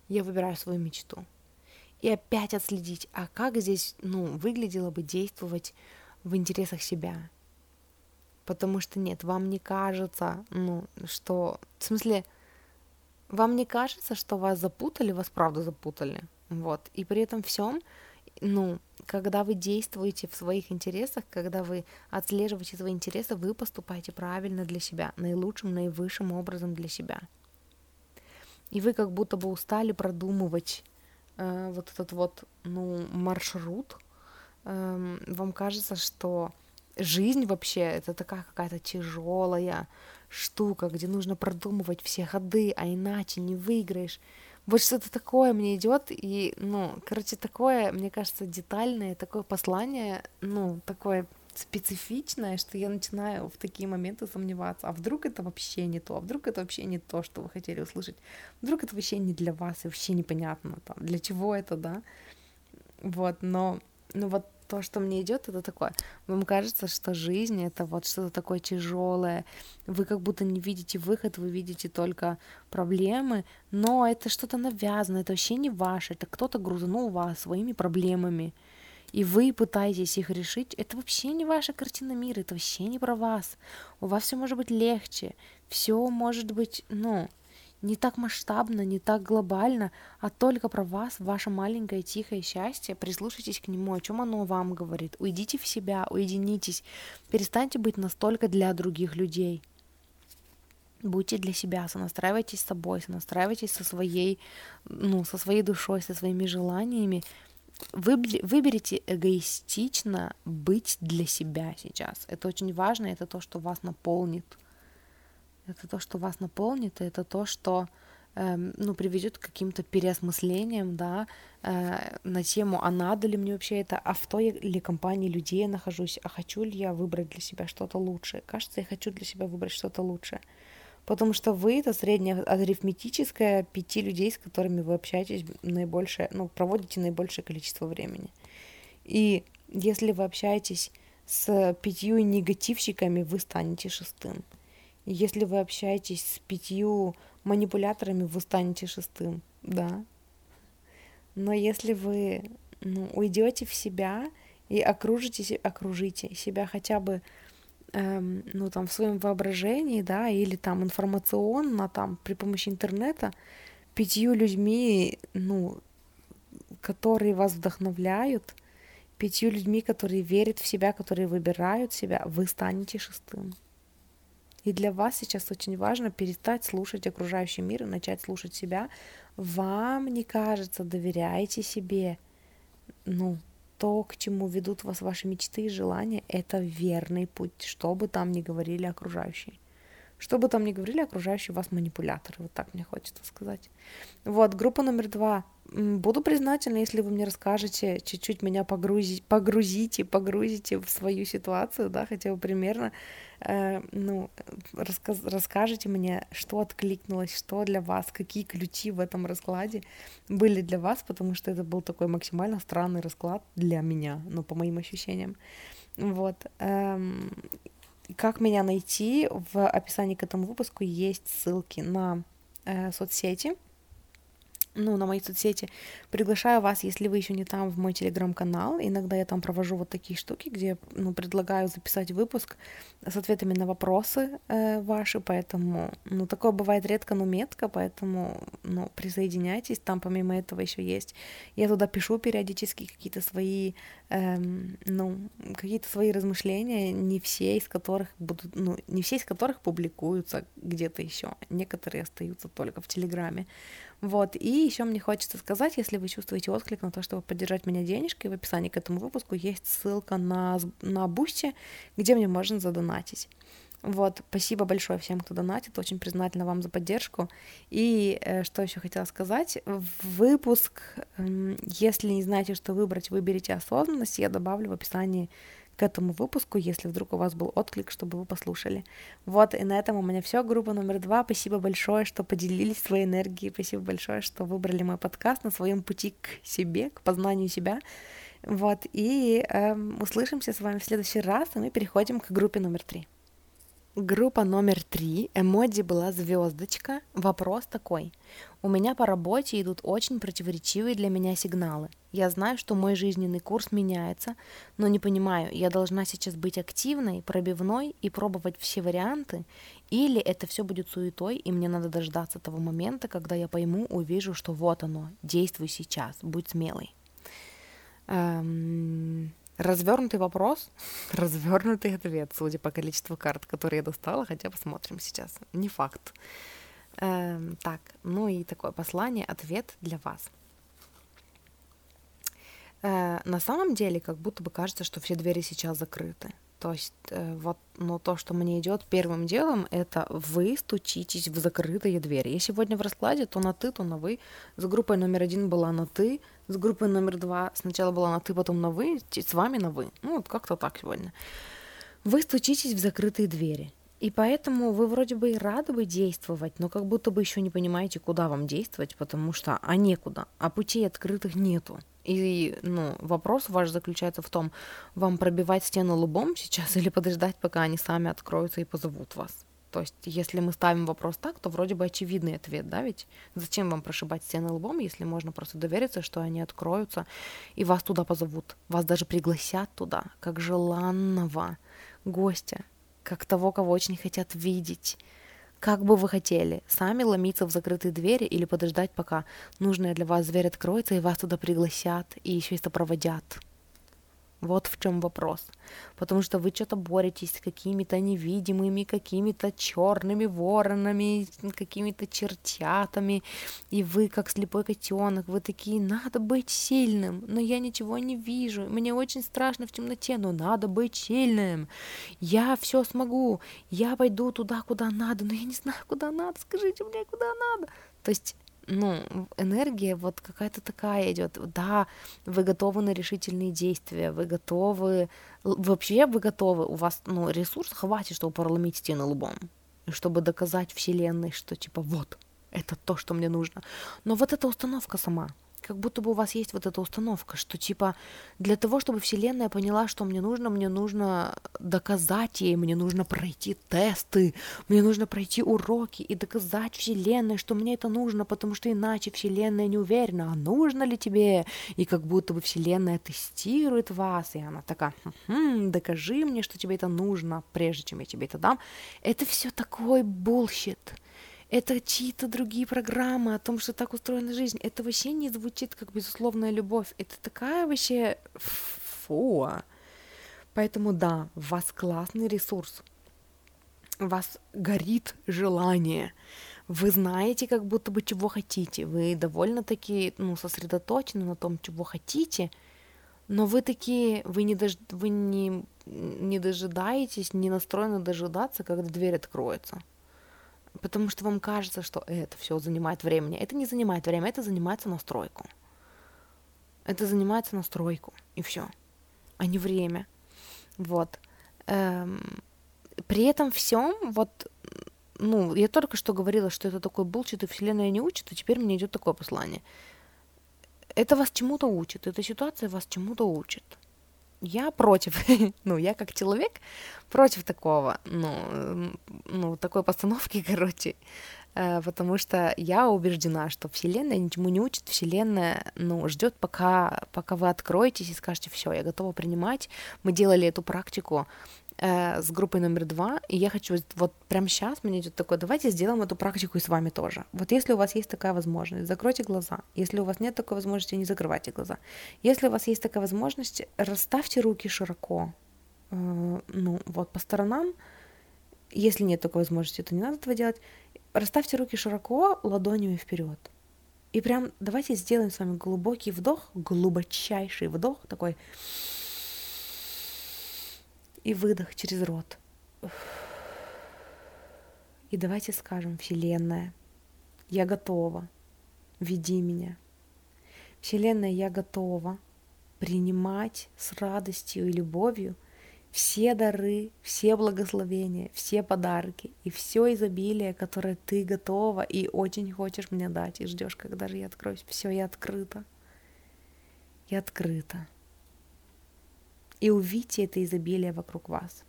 я выбираю свою мечту. И опять отследить, а как здесь, ну, выглядело бы действовать в интересах себя. Потому что нет, вам не кажется, ну, что, в смысле, вам не кажется, что вас запутали, вас правда запутали. Вот. И при этом всем ну, когда вы действуете в своих интересах, когда вы отслеживаете свои интересы, вы поступаете правильно для себя, наилучшим, наивысшим образом для себя. И вы как будто бы устали продумывать э, вот этот вот, ну, маршрут. Э, вам кажется, что жизнь вообще это такая какая-то тяжелая штука, где нужно продумывать все ходы, а иначе не выиграешь. Вот что-то такое мне идет, и, ну, короче, такое, мне кажется, детальное, такое послание, ну, такое специфичное, что я начинаю в такие моменты сомневаться, а вдруг это вообще не то, а вдруг это вообще не то, что вы хотели услышать, вдруг это вообще не для вас, и вообще непонятно, там, для чего это, да, вот, но, ну вот то, что мне идет, это такое. Вам кажется, что жизнь это вот что-то такое тяжелое. Вы как будто не видите выход, вы видите только проблемы, но это что-то навязано, это вообще не ваше, это кто-то грузанул вас своими проблемами. И вы пытаетесь их решить, это вообще не ваша картина мира, это вообще не про вас. У вас все может быть легче, все может быть, ну, не так масштабно, не так глобально, а только про вас, ваше маленькое тихое счастье. Прислушайтесь к нему, о чем оно вам говорит. Уйдите в себя, уединитесь, перестаньте быть настолько для других людей. Будьте для себя, сонастраивайтесь с собой, сонастраивайтесь со своей, ну, со своей душой, со своими желаниями. Выберите эгоистично быть для себя сейчас. Это очень важно, это то, что вас наполнит. Это то, что вас наполнит, это то, что Эм, ну, приведет к каким-то переосмыслениям, да, э, на тему, а надо ли мне вообще это, а в той ли компании людей я нахожусь, а хочу ли я выбрать для себя что-то лучшее. Кажется, я хочу для себя выбрать что-то лучшее. Потому что вы это среднее арифметическое пяти людей, с которыми вы общаетесь наибольшее, ну, проводите наибольшее количество времени. И если вы общаетесь с пятью негативщиками, вы станете шестым. Если вы общаетесь с пятью манипуляторами, вы станете шестым, да. Но если вы ну, уйдете в себя и окружите, окружите себя хотя бы эм, ну, там, в своем воображении, да, или там информационно, там, при помощи интернета, пятью людьми, ну, которые вас вдохновляют, пятью людьми, которые верят в себя, которые выбирают себя, вы станете шестым. И для вас сейчас очень важно перестать слушать окружающий мир и начать слушать себя. Вам не кажется, доверяйте себе. Ну, то, к чему ведут вас ваши мечты и желания, это верный путь, что бы там ни говорили окружающие. Что бы там ни говорили окружающие вас манипуляторы, вот так мне хочется сказать. Вот, группа номер два. Буду признательна, если вы мне расскажете, чуть-чуть меня погрузить, погрузите, погрузите в свою ситуацию, да, хотя бы примерно, э, ну, рассказ, расскажите мне, что откликнулось, что для вас, какие ключи в этом раскладе были для вас, потому что это был такой максимально странный расклад для меня, ну, по моим ощущениям. Вот. Эм, как меня найти? В описании к этому выпуску есть ссылки на э, соцсети ну, на мои соцсети. Приглашаю вас, если вы еще не там, в мой телеграм-канал. Иногда я там провожу вот такие штуки, где, ну, предлагаю записать выпуск с ответами на вопросы э, ваши, поэтому, ну, такое бывает редко, но метко, поэтому, ну, присоединяйтесь. Там помимо этого еще есть. Я туда пишу периодически какие-то свои, эм, ну, какие-то свои размышления, не все из которых будут, ну, не все из которых публикуются где-то еще. Некоторые остаются только в Телеграме. Вот, и еще мне хочется сказать, если вы чувствуете отклик на то, чтобы поддержать меня денежкой, в описании к этому выпуску есть ссылка на, на Boosty, где мне можно задонатить. Вот, спасибо большое всем, кто донатит, очень признательна вам за поддержку. И э, что еще хотела сказать, выпуск, э, если не знаете, что выбрать, выберите осознанность, я добавлю в описании к этому выпуску, если вдруг у вас был отклик, чтобы вы послушали. Вот, и на этом у меня все. Группа номер два. Спасибо большое, что поделились своей энергией. Спасибо большое, что выбрали мой подкаст на своем пути к себе, к познанию себя. Вот, и э, услышимся с вами в следующий раз, и мы переходим к группе номер три. Группа номер три. Эмодзи была звездочка. Вопрос такой. У меня по работе идут очень противоречивые для меня сигналы. Я знаю, что мой жизненный курс меняется, но не понимаю, я должна сейчас быть активной, пробивной и пробовать все варианты, или это все будет суетой, и мне надо дождаться того момента, когда я пойму, увижу, что вот оно, действуй сейчас, будь смелый. Эм, Развернутый вопрос, развернутый ответ, судя по количеству карт, которые я достала, хотя посмотрим сейчас. Не факт. Эм, так, ну и такое послание, ответ для вас. Э, на самом деле, как будто бы кажется, что все двери сейчас закрыты. То есть э, вот, но то, что мне идет первым делом, это вы стучитесь в закрытые двери. Я сегодня в раскладе то на ты, то на вы. С группой номер один была на ты, с группой номер два сначала была на ты, потом на вы, с вами на вы. Ну вот как-то так сегодня. Вы стучитесь в закрытые двери. И поэтому вы вроде бы и рады бы действовать, но как будто бы еще не понимаете, куда вам действовать, потому что а некуда, а путей открытых нету. И ну, вопрос ваш заключается в том, вам пробивать стену лбом сейчас или подождать, пока они сами откроются и позовут вас. То есть, если мы ставим вопрос так, то вроде бы очевидный ответ, да, ведь зачем вам прошибать стены лбом, если можно просто довериться, что они откроются и вас туда позовут, вас даже пригласят туда, как желанного гостя, как того, кого очень хотят видеть. Как бы вы хотели, сами ломиться в закрытые двери или подождать, пока нужная для вас дверь откроется и вас туда пригласят и еще и сопроводят. Вот в чем вопрос. Потому что вы что-то боретесь с какими-то невидимыми, какими-то черными воронами, какими-то чертятами. И вы, как слепой котенок, вы такие, надо быть сильным, но я ничего не вижу. Мне очень страшно в темноте, но надо быть сильным. Я все смогу. Я пойду туда, куда надо, но я не знаю, куда надо. Скажите мне, куда надо То есть ну, энергия вот какая-то такая идет. Да, вы готовы на решительные действия, вы готовы, вообще вы готовы, у вас, ну, ресурс хватит, чтобы проломить стену лбом, чтобы доказать Вселенной, что типа вот, это то, что мне нужно. Но вот эта установка сама, как будто бы у вас есть вот эта установка, что типа для того, чтобы Вселенная поняла, что мне нужно, мне нужно доказать ей, мне нужно пройти тесты, мне нужно пройти уроки и доказать Вселенной, что мне это нужно, потому что иначе Вселенная не уверена, а нужно ли тебе, и как будто бы Вселенная тестирует вас, и она такая, хм, докажи мне, что тебе это нужно, прежде чем я тебе это дам. Это все такой bullshit это чьи-то другие программы о том, что так устроена жизнь. Это вообще не звучит как безусловная любовь. Это такая вообще фу. Поэтому да, у вас классный ресурс. У вас горит желание. Вы знаете, как будто бы чего хотите. Вы довольно-таки ну, сосредоточены на том, чего хотите. Но вы такие, вы не, дож... вы не, не дожидаетесь, не настроены дожидаться, когда дверь откроется потому что вам кажется, что это все занимает времени. Это не занимает время, это занимается настройку. Это занимается настройку, и все, а не время. Вот. Эм, при этом всем, вот, ну, я только что говорила, что это такой булчит, и Вселенная не учит, и теперь мне идет такое послание. Это вас чему-то учит, эта ситуация вас чему-то учит я против, ну, я как человек против такого, ну, ну, такой постановки, короче, э, потому что я убеждена, что Вселенная ничему не учит, Вселенная, ну, ждет, пока, пока вы откроетесь и скажете, все, я готова принимать. Мы делали эту практику э, с группой номер два, и я хочу вот прямо сейчас мне идет такое, давайте сделаем эту практику и с вами тоже. Вот если у вас есть такая возможность, закройте глаза. Если у вас нет такой возможности, не закрывайте глаза. Если у вас есть такая возможность, расставьте руки широко, э, ну вот по сторонам. Если нет такой возможности, то не надо этого делать. Расставьте руки широко, ладонями вперед. И прям давайте сделаем с вами глубокий вдох, глубочайший вдох, такой и выдох через рот. И давайте скажем, Вселенная, я готова, веди меня. Вселенная, я готова принимать с радостью и любовью все дары, все благословения, все подарки и все изобилие, которое ты готова и очень хочешь мне дать, и ждешь, когда же я откроюсь. Все, я открыта. Я открыта и увидите это изобилие вокруг вас.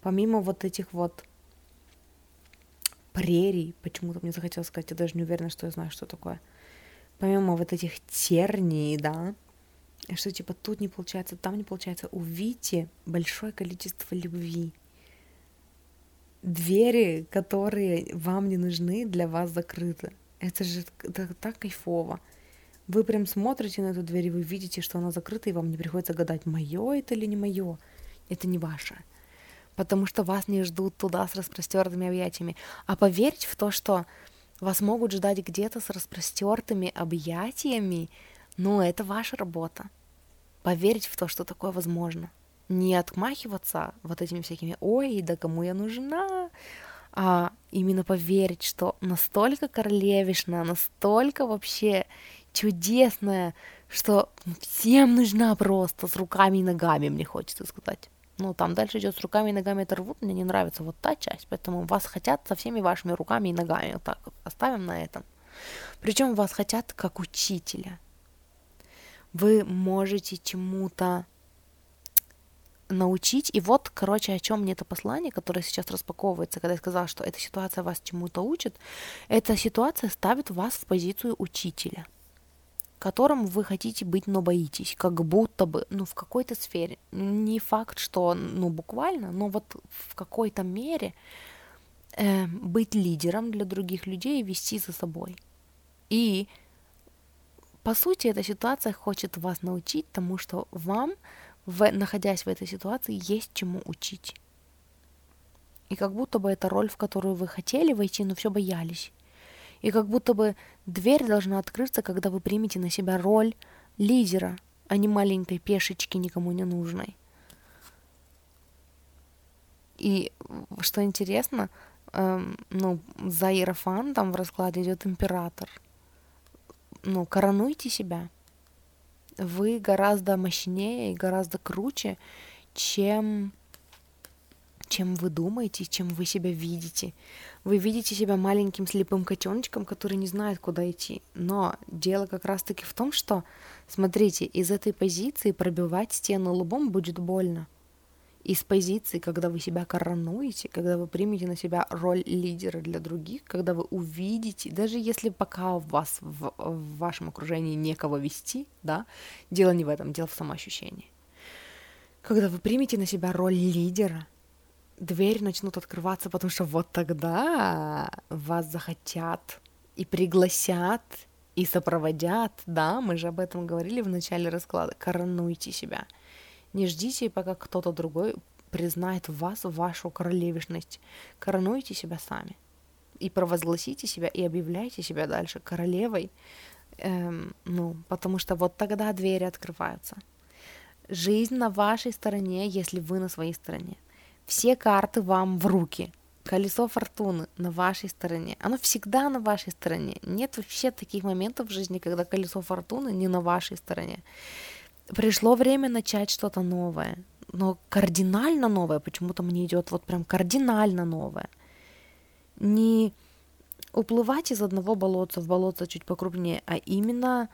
Помимо вот этих вот прерий, почему-то мне захотелось сказать, я даже не уверена, что я знаю, что такое. Помимо вот этих терний, да, что типа тут не получается, там не получается, увидите большое количество любви. Двери, которые вам не нужны, для вас закрыты. Это же это так кайфово. Вы прям смотрите на эту дверь, и вы видите, что она закрыта, и вам не приходится гадать, мое это или не мое. Это не ваше. Потому что вас не ждут туда с распростертыми объятиями. А поверьте в то, что вас могут ждать где-то с распростертыми объятиями, ну, это ваша работа. Поверить в то, что такое возможно. Не отмахиваться вот этими всякими «Ой, да кому я нужна?» а именно поверить, что настолько королевишна, настолько вообще чудесная, что всем нужна просто с руками и ногами, мне хочется сказать. Ну, там дальше идет с руками и ногами это рвут, мне не нравится вот та часть, поэтому вас хотят со всеми вашими руками и ногами, вот так вот, оставим на этом. Причем вас хотят как учителя. Вы можете чему-то научить. И вот, короче, о чем мне это послание, которое сейчас распаковывается, когда я сказала, что эта ситуация вас чему-то учит, эта ситуация ставит вас в позицию учителя – которым вы хотите быть, но боитесь, как будто бы, ну, в какой-то сфере. Не факт, что, ну, буквально, но вот в какой-то мере э, быть лидером для других людей и вести за собой. И, по сути, эта ситуация хочет вас научить тому, что вам, в, находясь в этой ситуации, есть чему учить. И как будто бы это роль, в которую вы хотели войти, но все боялись. И как будто бы дверь должна открыться, когда вы примете на себя роль лидера, а не маленькой пешечки никому не нужной. И что интересно, эм, ну, за Иерофантом в раскладе идет император. Ну, коронуйте себя. Вы гораздо мощнее и гораздо круче, чем чем вы думаете, чем вы себя видите. Вы видите себя маленьким слепым котеночком, который не знает, куда идти. Но дело как раз-таки в том, что, смотрите, из этой позиции пробивать стену лбом будет больно. Из позиции, когда вы себя коронуете, когда вы примете на себя роль лидера для других, когда вы увидите, даже если пока у вас в, в вашем окружении некого вести, да, дело не в этом, дело в самоощущении. Когда вы примете на себя роль лидера, двери начнут открываться, потому что вот тогда вас захотят и пригласят, и сопроводят, да, мы же об этом говорили в начале расклада, коронуйте себя. Не ждите, пока кто-то другой признает в вас вашу королевишность. Коронуйте себя сами. И провозгласите себя, и объявляйте себя дальше королевой. Эм, ну, потому что вот тогда двери открываются. Жизнь на вашей стороне, если вы на своей стороне. Все карты вам в руки. Колесо фортуны на вашей стороне. Оно всегда на вашей стороне. Нет вообще таких моментов в жизни, когда колесо фортуны не на вашей стороне. Пришло время начать что-то новое. Но кардинально новое почему-то мне идет вот прям кардинально новое. Не уплывать из одного болотца в болотце чуть покрупнее, а именно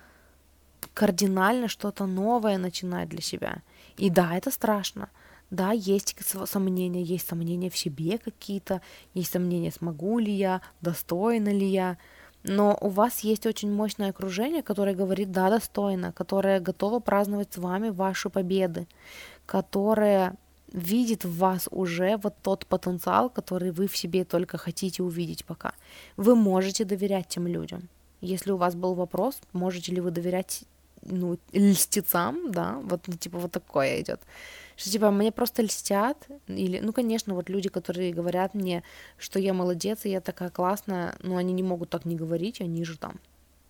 кардинально что-то новое начинать для себя. И да, это страшно. Да, есть сомнения, есть сомнения в себе какие-то, есть сомнения, смогу ли я, достойна ли я. Но у вас есть очень мощное окружение, которое говорит «да, достойно», которое готово праздновать с вами ваши победы, которое видит в вас уже вот тот потенциал, который вы в себе только хотите увидеть пока. Вы можете доверять тем людям. Если у вас был вопрос, можете ли вы доверять ну, льстецам, да, вот, ну, типа, вот такое идет что типа мне просто льстят, или, ну, конечно, вот люди, которые говорят мне, что я молодец, и я такая классная, но они не могут так не говорить, они же там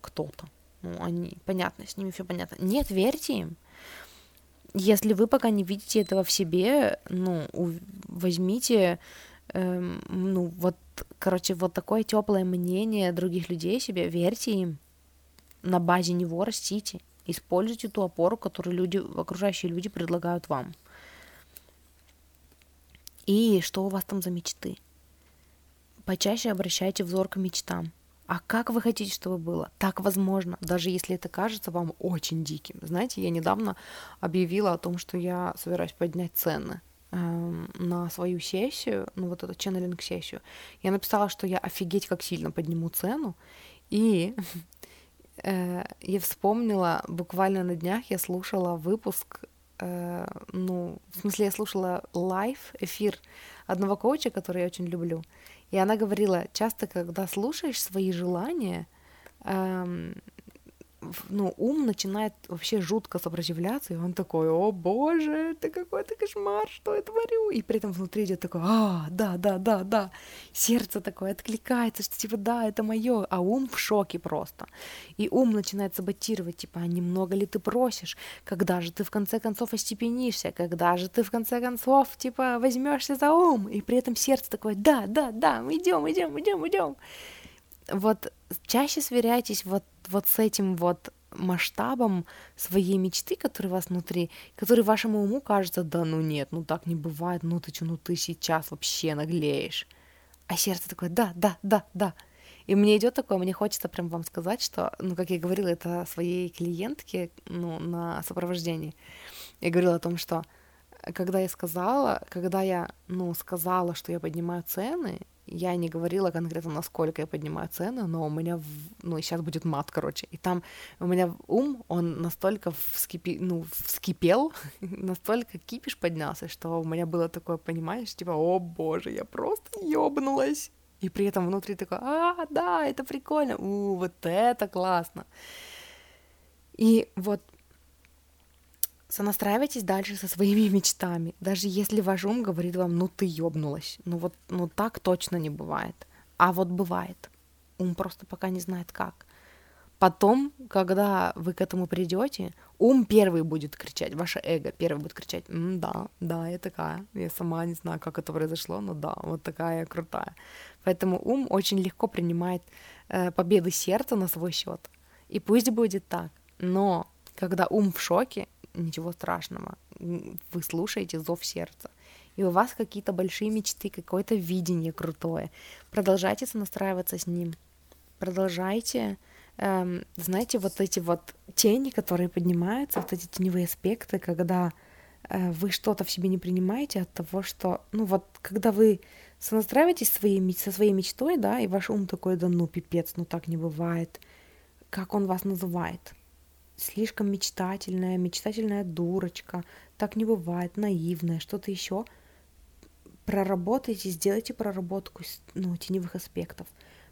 кто-то, ну, они, понятно, с ними все понятно. Нет, верьте им. Если вы пока не видите этого в себе, ну, возьмите, эм, ну, вот, короче, вот такое теплое мнение других людей себе, верьте им, на базе него растите, используйте ту опору, которую люди, окружающие люди предлагают вам. И что у вас там за мечты? Почаще обращайте взор к мечтам. А как вы хотите, чтобы было? Так возможно, даже если это кажется вам очень диким. Знаете, я недавно объявила о том, что я собираюсь поднять цены эм, на свою сессию, ну вот эту ченнелинг-сессию. Я написала, что я офигеть как сильно подниму цену, и э, я вспомнила, буквально на днях я слушала выпуск э, ну, в смысле, я слушала live эфир одного коуча, который я очень люблю, и она говорила, часто, когда слушаешь свои желания, эм, ну, ум начинает вообще жутко сопротивляться, и он такой, о боже, это какой-то кошмар, что я творю? И при этом внутри идет такой, а, да, да, да, да. Сердце такое откликается, что типа, да, это мое, а ум в шоке просто. И ум начинает саботировать, типа, а немного ли ты просишь? Когда же ты в конце концов остепенишься? Когда же ты в конце концов, типа, возьмешься за ум? И при этом сердце такое, да, да, да, мы идем, идем, идем, идем вот чаще сверяйтесь вот, вот с этим вот масштабом своей мечты, который у вас внутри, который вашему уму кажется, да ну нет, ну так не бывает, ну ты что, ну ты сейчас вообще наглеешь. А сердце такое, да, да, да, да. И мне идет такое, мне хочется прям вам сказать, что, ну, как я говорила, это своей клиентке, ну, на сопровождении. Я говорила о том, что когда я сказала, когда я, ну, сказала, что я поднимаю цены, я не говорила конкретно, насколько я поднимаю цены, но у меня, ну, сейчас будет мат, короче, и там у меня ум, он настолько вскипи, ну, вскипел, настолько кипиш поднялся, что у меня было такое понимание, что типа, о боже, я просто ёбнулась, и при этом внутри такое, а, да, это прикольно, у, вот это классно. И вот сонастраивайтесь дальше со своими мечтами, даже если ваш ум говорит вам, ну ты ёбнулась, ну вот, ну так точно не бывает, а вот бывает, ум просто пока не знает как. Потом, когда вы к этому придете, ум первый будет кричать, ваше эго первый будет кричать, да, да, я такая, я сама не знаю, как это произошло, но да, вот такая я крутая. Поэтому ум очень легко принимает э, победы сердца на свой счет. И пусть будет так. Но когда ум в шоке, ничего страшного. Вы слушаете зов сердца. И у вас какие-то большие мечты, какое-то видение крутое. Продолжайте сонастраиваться с ним. Продолжайте эм, знаете, вот эти вот тени, которые поднимаются, вот эти теневые аспекты, когда э, вы что-то в себе не принимаете от того, что, ну вот, когда вы сонастраиваетесь своей, со своей мечтой, да, и ваш ум такой, да ну пипец, ну так не бывает, как он вас называет? Слишком мечтательная, мечтательная дурочка, так не бывает, наивная, что-то еще. Проработайте, сделайте проработку ну, теневых аспектов.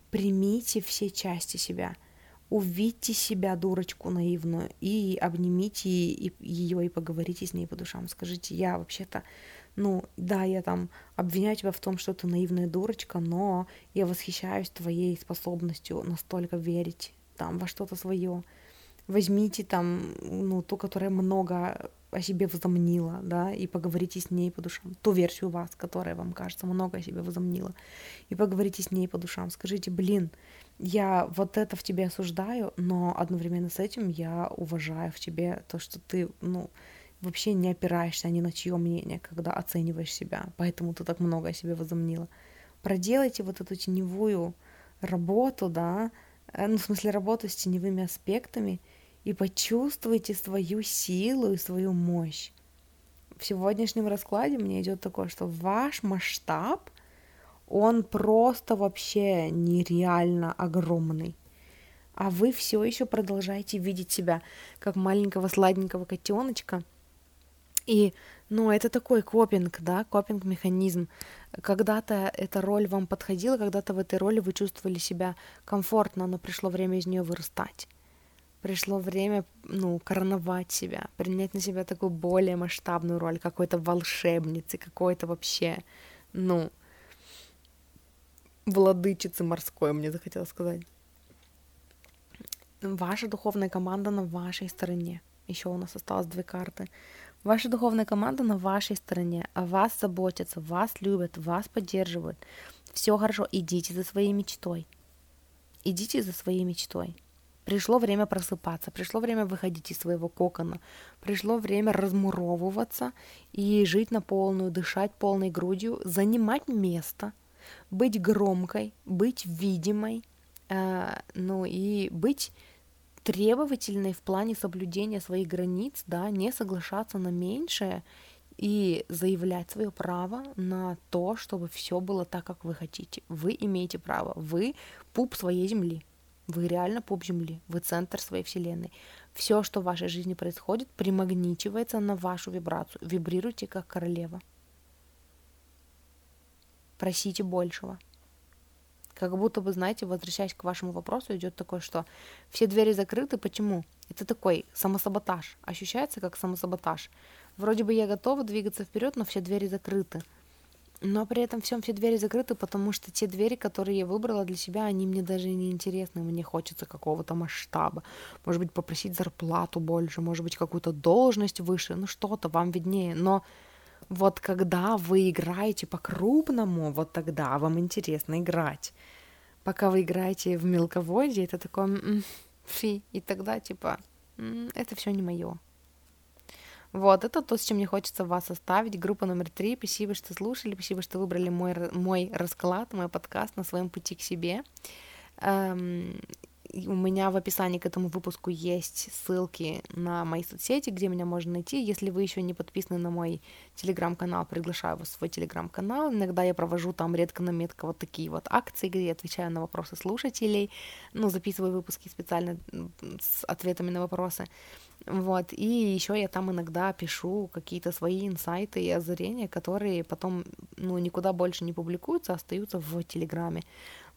Примите все части себя – увидьте себя, дурочку наивную, и обнимите ее и поговорите с ней по душам. Скажите, я вообще-то, ну, да, я там обвиняю тебя в том, что ты наивная дурочка, но я восхищаюсь твоей способностью настолько верить там во что-то свое. Возьмите там, ну, ту, которая много о себе возомнила, да, и поговорите с ней по душам. Ту версию вас, которая вам кажется много о себе возомнила. И поговорите с ней по душам. Скажите, блин, я вот это в тебе осуждаю, но одновременно с этим я уважаю в тебе то, что ты, ну, вообще не опираешься ни на чье мнение, когда оцениваешь себя, поэтому ты так много о себе возомнила. Проделайте вот эту теневую работу, да, э, ну, в смысле, работу с теневыми аспектами, и почувствуйте свою силу и свою мощь. В сегодняшнем раскладе мне идет такое, что ваш масштаб он просто вообще нереально огромный. А вы все еще продолжаете видеть себя как маленького сладенького котеночка. И, ну, это такой копинг, да, копинг-механизм. Когда-то эта роль вам подходила, когда-то в этой роли вы чувствовали себя комфортно, но пришло время из нее вырастать. Пришло время, ну, короновать себя, принять на себя такую более масштабную роль, какой-то волшебницы, какой-то вообще, ну, владычицы морской, мне захотелось сказать. Ваша духовная команда на вашей стороне. Еще у нас осталось две карты. Ваша духовная команда на вашей стороне, о вас заботятся, вас любят, вас поддерживают. Все хорошо, идите за своей мечтой. Идите за своей мечтой. Пришло время просыпаться, пришло время выходить из своего кокона, пришло время размуровываться и жить на полную, дышать полной грудью, занимать место – быть громкой, быть видимой, э, ну и быть требовательной в плане соблюдения своих границ, да, не соглашаться на меньшее и заявлять свое право на то, чтобы все было так, как вы хотите. Вы имеете право, вы пуп своей земли, вы реально пуп земли, вы центр своей вселенной. Все, что в вашей жизни происходит, примагничивается на вашу вибрацию. Вибрируйте как королева просите большего. Как будто бы, знаете, возвращаясь к вашему вопросу, идет такое, что все двери закрыты. Почему? Это такой самосаботаж. Ощущается как самосаботаж. Вроде бы я готова двигаться вперед, но все двери закрыты. Но при этом всем все двери закрыты, потому что те двери, которые я выбрала для себя, они мне даже не интересны. Мне хочется какого-то масштаба. Может быть, попросить зарплату больше, может быть, какую-то должность выше, ну что-то вам виднее. Но вот когда вы играете по-крупному, вот тогда вам интересно играть. Пока вы играете в мелководье, это такое фи, и тогда типа это все не мое. Вот, это то, с чем мне хочется вас оставить. Группа номер три. Спасибо, что слушали, спасибо, что выбрали мой, мой расклад, мой подкаст на своем пути к себе. Эм, у меня в описании к этому выпуску есть ссылки на мои соцсети, где меня можно найти. Если вы еще не подписаны на мой телеграм-канал, приглашаю вас в свой телеграм-канал. Иногда я провожу там редко на метко вот такие вот акции, где я отвечаю на вопросы слушателей, ну, записываю выпуски специально с ответами на вопросы. Вот, и еще я там иногда пишу какие-то свои инсайты и озарения, которые потом, ну, никуда больше не публикуются, а остаются в Телеграме.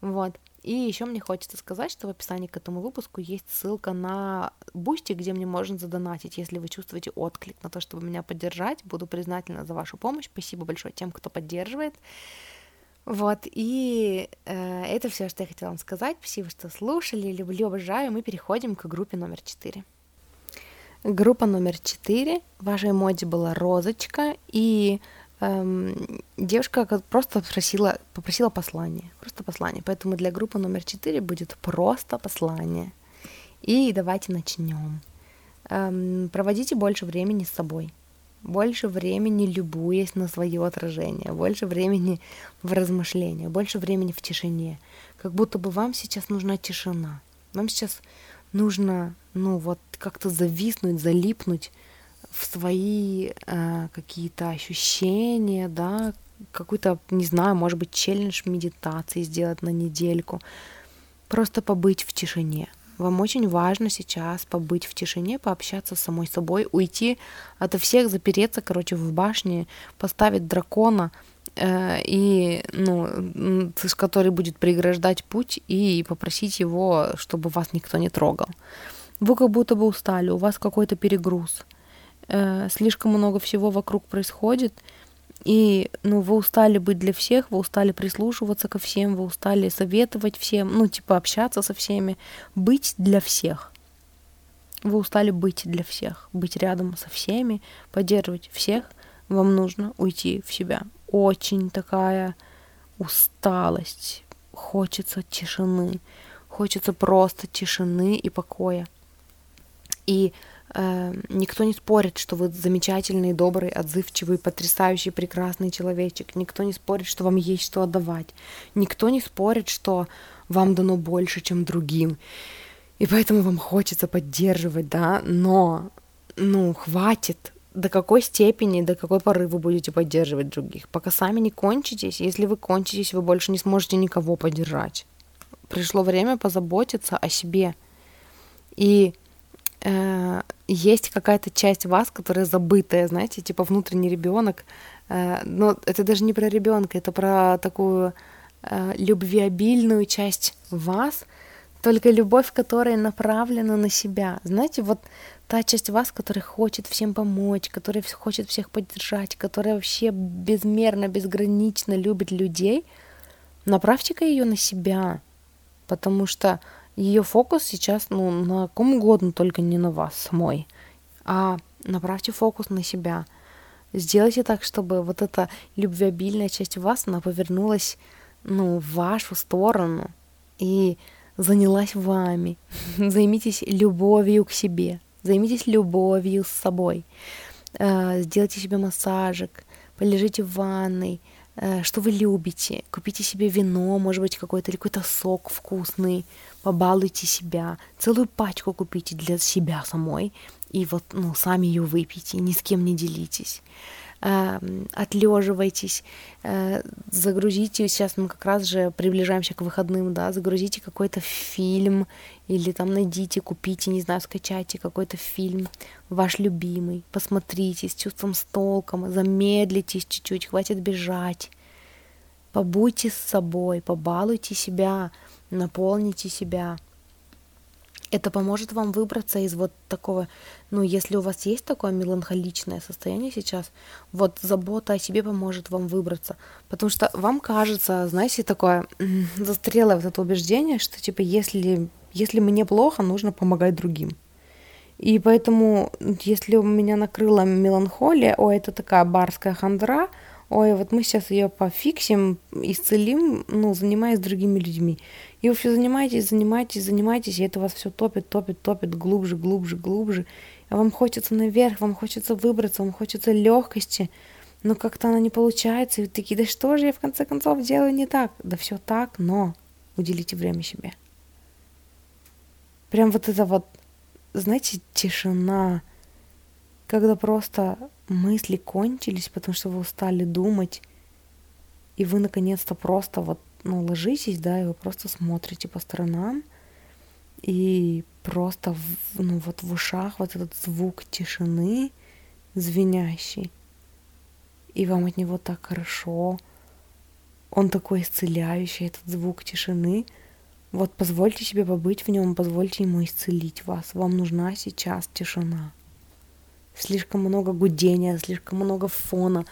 Вот. И еще мне хочется сказать, что в описании к этому выпуску есть ссылка на Boosty, где мне можно задонатить, если вы чувствуете отклик на то, чтобы меня поддержать. Буду признательна за вашу помощь. Спасибо большое тем, кто поддерживает. Вот, и э, это все, что я хотела вам сказать. Спасибо, что слушали. Люблю, обожаю. Мы переходим к группе номер четыре. Группа номер четыре. Ваша эмодзи была розочка, и эм, девушка просто просила, попросила послание, просто послание. Поэтому для группы номер четыре будет просто послание. И давайте начнем. Эм, проводите больше времени с собой, больше времени любуясь на свое отражение, больше времени в размышлениях, больше времени в тишине. Как будто бы вам сейчас нужна тишина. Вам сейчас нужно, ну вот, как-то зависнуть, залипнуть в свои э, какие-то ощущения, да, какой-то, не знаю, может быть, челлендж медитации сделать на недельку. Просто побыть в тишине. Вам очень важно сейчас побыть в тишине, пообщаться с самой собой, уйти ото всех, запереться, короче, в башне, поставить дракона, и, ну, который будет преграждать путь, и попросить его, чтобы вас никто не трогал. Вы как будто бы устали, у вас какой-то перегруз – э, слишком много всего вокруг происходит, и ну, вы устали быть для всех, вы устали прислушиваться ко всем, вы устали советовать всем, ну, типа общаться со всеми, быть для всех. Вы устали быть для всех, быть рядом со всеми, поддерживать всех. Вам нужно уйти в себя. Очень такая усталость. Хочется тишины. Хочется просто тишины и покоя. И э, никто не спорит, что вы замечательный, добрый, отзывчивый, потрясающий, прекрасный человечек. Никто не спорит, что вам есть что отдавать. Никто не спорит, что вам дано больше, чем другим. И поэтому вам хочется поддерживать, да, но, ну, хватит. До какой степени, до какой поры вы будете поддерживать других? Пока сами не кончитесь. Если вы кончитесь, вы больше не сможете никого поддержать. Пришло время позаботиться о себе. И э, есть какая-то часть вас, которая забытая, знаете, типа внутренний ребенок. Э, но это даже не про ребенка, это про такую э, любвеобильную часть вас, только любовь, которая направлена на себя. Знаете, вот та часть вас, которая хочет всем помочь, которая хочет всех поддержать, которая вообще безмерно, безгранично любит людей, направьте-ка ее на себя, потому что ее фокус сейчас ну, на ком угодно, только не на вас самой. А направьте фокус на себя. Сделайте так, чтобы вот эта любвеобильная часть вас, она повернулась ну, в вашу сторону и занялась вами. Займитесь любовью к себе. Займитесь любовью с собой. Э, сделайте себе массажик, полежите в ванной, Э, что вы любите. Купите себе вино, может быть, какой-то или какой-то сок вкусный, побалуйте себя. Целую пачку купите для себя самой, и вот, ну, сами ее выпейте, ни с кем не делитесь. Эм, отлеживайтесь, э, загрузите, сейчас мы как раз же приближаемся к выходным, да, загрузите какой-то фильм или там найдите, купите, не знаю, скачайте какой-то фильм, ваш любимый, посмотрите с чувством, с толком, замедлитесь чуть-чуть, хватит бежать, побудьте с собой, побалуйте себя, наполните себя – это поможет вам выбраться из вот такого, ну, если у вас есть такое меланхоличное состояние сейчас, вот забота о себе поможет вам выбраться. Потому что вам кажется, знаете, такое застрелое вот это убеждение, что типа если, если мне плохо, нужно помогать другим. И поэтому, если у меня накрыла меланхолия, о, это такая барская хандра, ой, вот мы сейчас ее пофиксим, исцелим, ну, занимаясь другими людьми. И вы все занимаетесь, занимаетесь, занимаетесь, и это вас все топит, топит, топит глубже, глубже, глубже. А вам хочется наверх, вам хочется выбраться, вам хочется легкости, но как-то она не получается, и вы такие, да что же я в конце концов делаю не так? Да все так, но уделите время себе. Прям вот это вот, знаете, тишина, когда просто мысли кончились, потому что вы устали думать, и вы наконец-то просто вот, ну, ложитесь, да, и вы просто смотрите по сторонам, и просто, в, ну, вот в ушах вот этот звук тишины звенящий, и вам от него так хорошо, он такой исцеляющий, этот звук тишины. Вот позвольте себе побыть в нем, позвольте ему исцелить вас. Вам нужна сейчас тишина слишком много гудения, слишком много фона,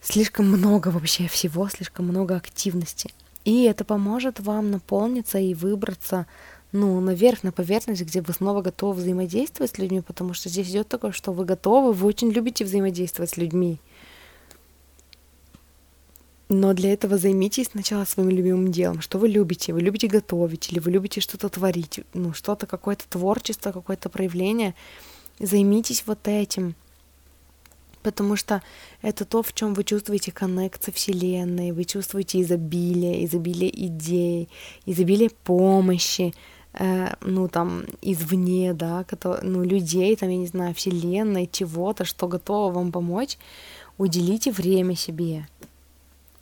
слишком много вообще всего, слишком много активности. И это поможет вам наполниться и выбраться ну, наверх, на поверхность, где вы снова готовы взаимодействовать с людьми, потому что здесь идет такое, что вы готовы, вы очень любите взаимодействовать с людьми. Но для этого займитесь сначала своим любимым делом. Что вы любите? Вы любите готовить или вы любите что-то творить? Ну, что-то, какое-то творчество, какое-то проявление. Займитесь вот этим. Потому что это то, в чем вы чувствуете коннект со Вселенной, вы чувствуете изобилие, изобилие идей, изобилие помощи, э, ну, там, извне, да, ну, людей, там, я не знаю, Вселенной, чего-то, что готово вам помочь, уделите время себе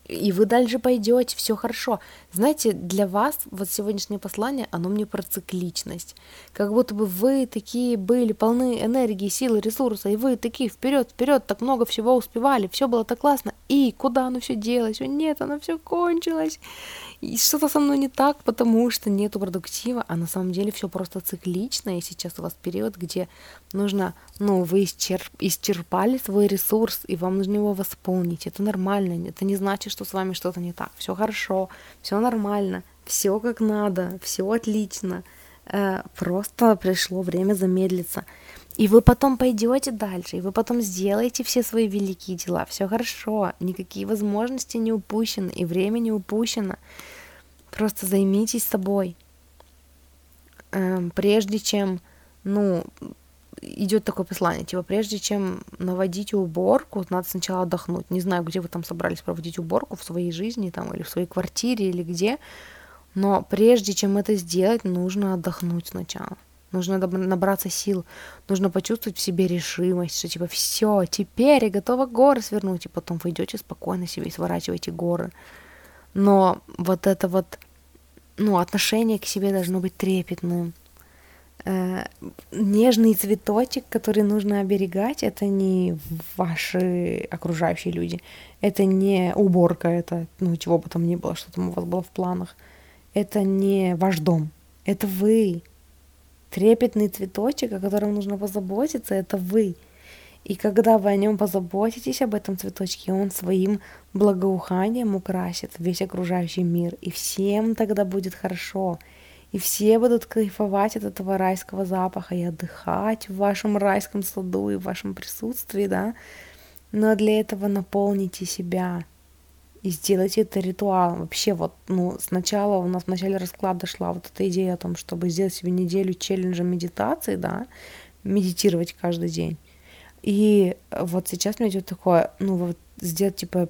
и вы дальше пойдете, все хорошо. Знаете, для вас вот сегодняшнее послание, оно мне про цикличность. Как будто бы вы такие были полны энергии, силы, ресурса, и вы такие вперед, вперед, так много всего успевали, все было так классно. И куда оно все делось? О, нет, оно все кончилось и что-то со мной не так, потому что нету продуктива, а на самом деле все просто циклично, и сейчас у вас период, где нужно, ну, вы исчерп, исчерпали свой ресурс, и вам нужно его восполнить. Это нормально, это не значит, что с вами что-то не так. Все хорошо, все нормально, все как надо, все отлично. Э, просто пришло время замедлиться. И вы потом пойдете дальше, и вы потом сделаете все свои великие дела. Все хорошо, никакие возможности не упущены, и время не упущено. Просто займитесь собой. Эм, прежде чем, ну, идет такое послание, типа, прежде чем наводить уборку, надо сначала отдохнуть. Не знаю, где вы там собрались проводить уборку в своей жизни, там, или в своей квартире, или где, но прежде чем это сделать, нужно отдохнуть сначала. Нужно набраться сил, нужно почувствовать в себе решимость, что типа все, теперь я готова горы свернуть, и потом вы идете спокойно себе и сворачиваете горы. Но вот это вот, ну, отношение к себе должно быть трепетным. Э, нежный цветочек, который нужно оберегать, это не ваши окружающие люди, это не уборка, это, ну, чего бы там ни было, что там у вас было в планах. Это не ваш дом, это вы, трепетный цветочек, о котором нужно позаботиться, это вы. И когда вы о нем позаботитесь, об этом цветочке, он своим благоуханием украсит весь окружающий мир. И всем тогда будет хорошо. И все будут кайфовать от этого райского запаха и отдыхать в вашем райском саду и в вашем присутствии, да. Но для этого наполните себя, и сделать это ритуалом. Вообще вот, ну, сначала у нас в начале расклада шла вот эта идея о том, чтобы сделать себе неделю челленджа медитации, да, медитировать каждый день. И вот сейчас мне идет такое, ну, вот сделать типа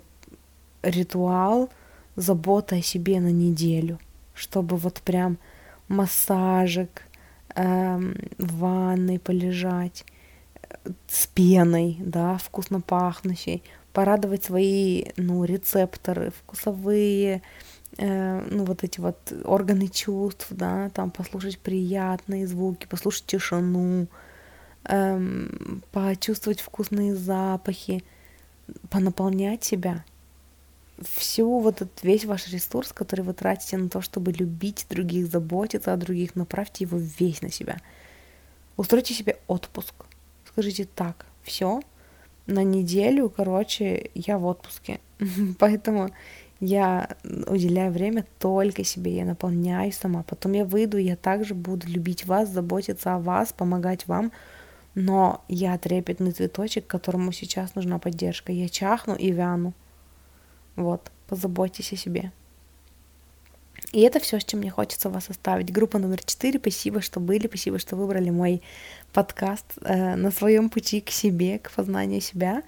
ритуал забота о себе на неделю, чтобы вот прям массажик, эм, в ванной полежать, э, с пеной, да, вкусно пахнущей, порадовать свои, ну, рецепторы вкусовые, э, ну, вот эти вот органы чувств, да, там послушать приятные звуки, послушать тишину, э, почувствовать вкусные запахи, понаполнять себя. Всю вот этот весь ваш ресурс, который вы тратите на то, чтобы любить других, заботиться о других, направьте его весь на себя. Устройте себе отпуск. Скажите так, все, на неделю, короче, я в отпуске. Поэтому я уделяю время только себе, я наполняю сама. Потом я выйду, я также буду любить вас, заботиться о вас, помогать вам. Но я трепетный цветочек, которому сейчас нужна поддержка. Я чахну и вяну. Вот, позаботьтесь о себе. И это все, с чем мне хочется вас оставить. Группа номер четыре. Спасибо, что были, спасибо, что выбрали мой подкаст э, на своем пути к себе, к познанию себя.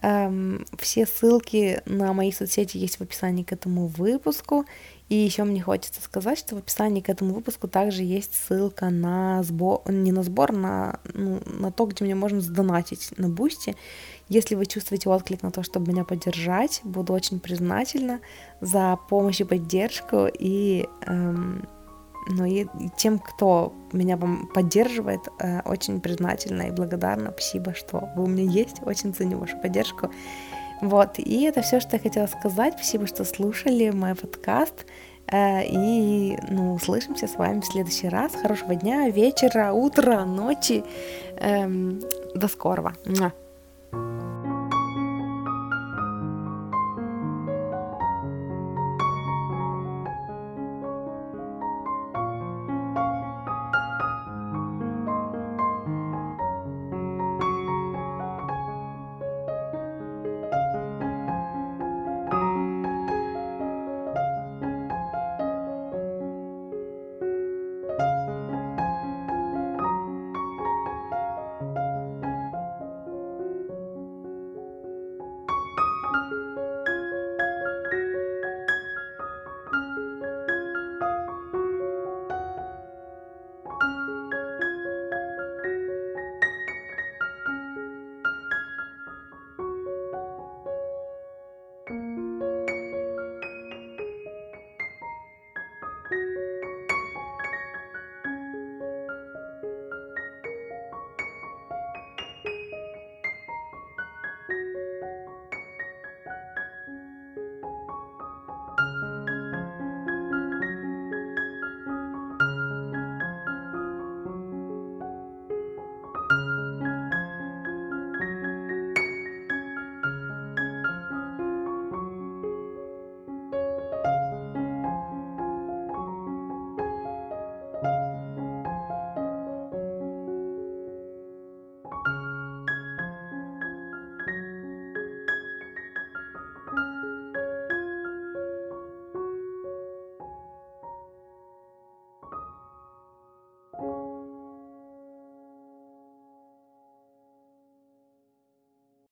Эм, все ссылки на мои соцсети есть в описании к этому выпуску. И еще мне хочется сказать, что в описании к этому выпуску также есть ссылка на сбор, не на сбор, на, ну, на то, где мне можно сдонатить на бусте. Если вы чувствуете отклик на то, чтобы меня поддержать, буду очень признательна за помощь и поддержку. И, эм, ну, и тем, кто меня поддерживает, э, очень признательна и благодарна. Спасибо, что вы у меня есть. Очень ценю вашу поддержку. Вот, и это все, что я хотела сказать. Спасибо, что слушали мой подкаст. Э, и, ну, услышимся с вами в следующий раз. Хорошего дня, вечера, утра, ночи. Эм, до скорого.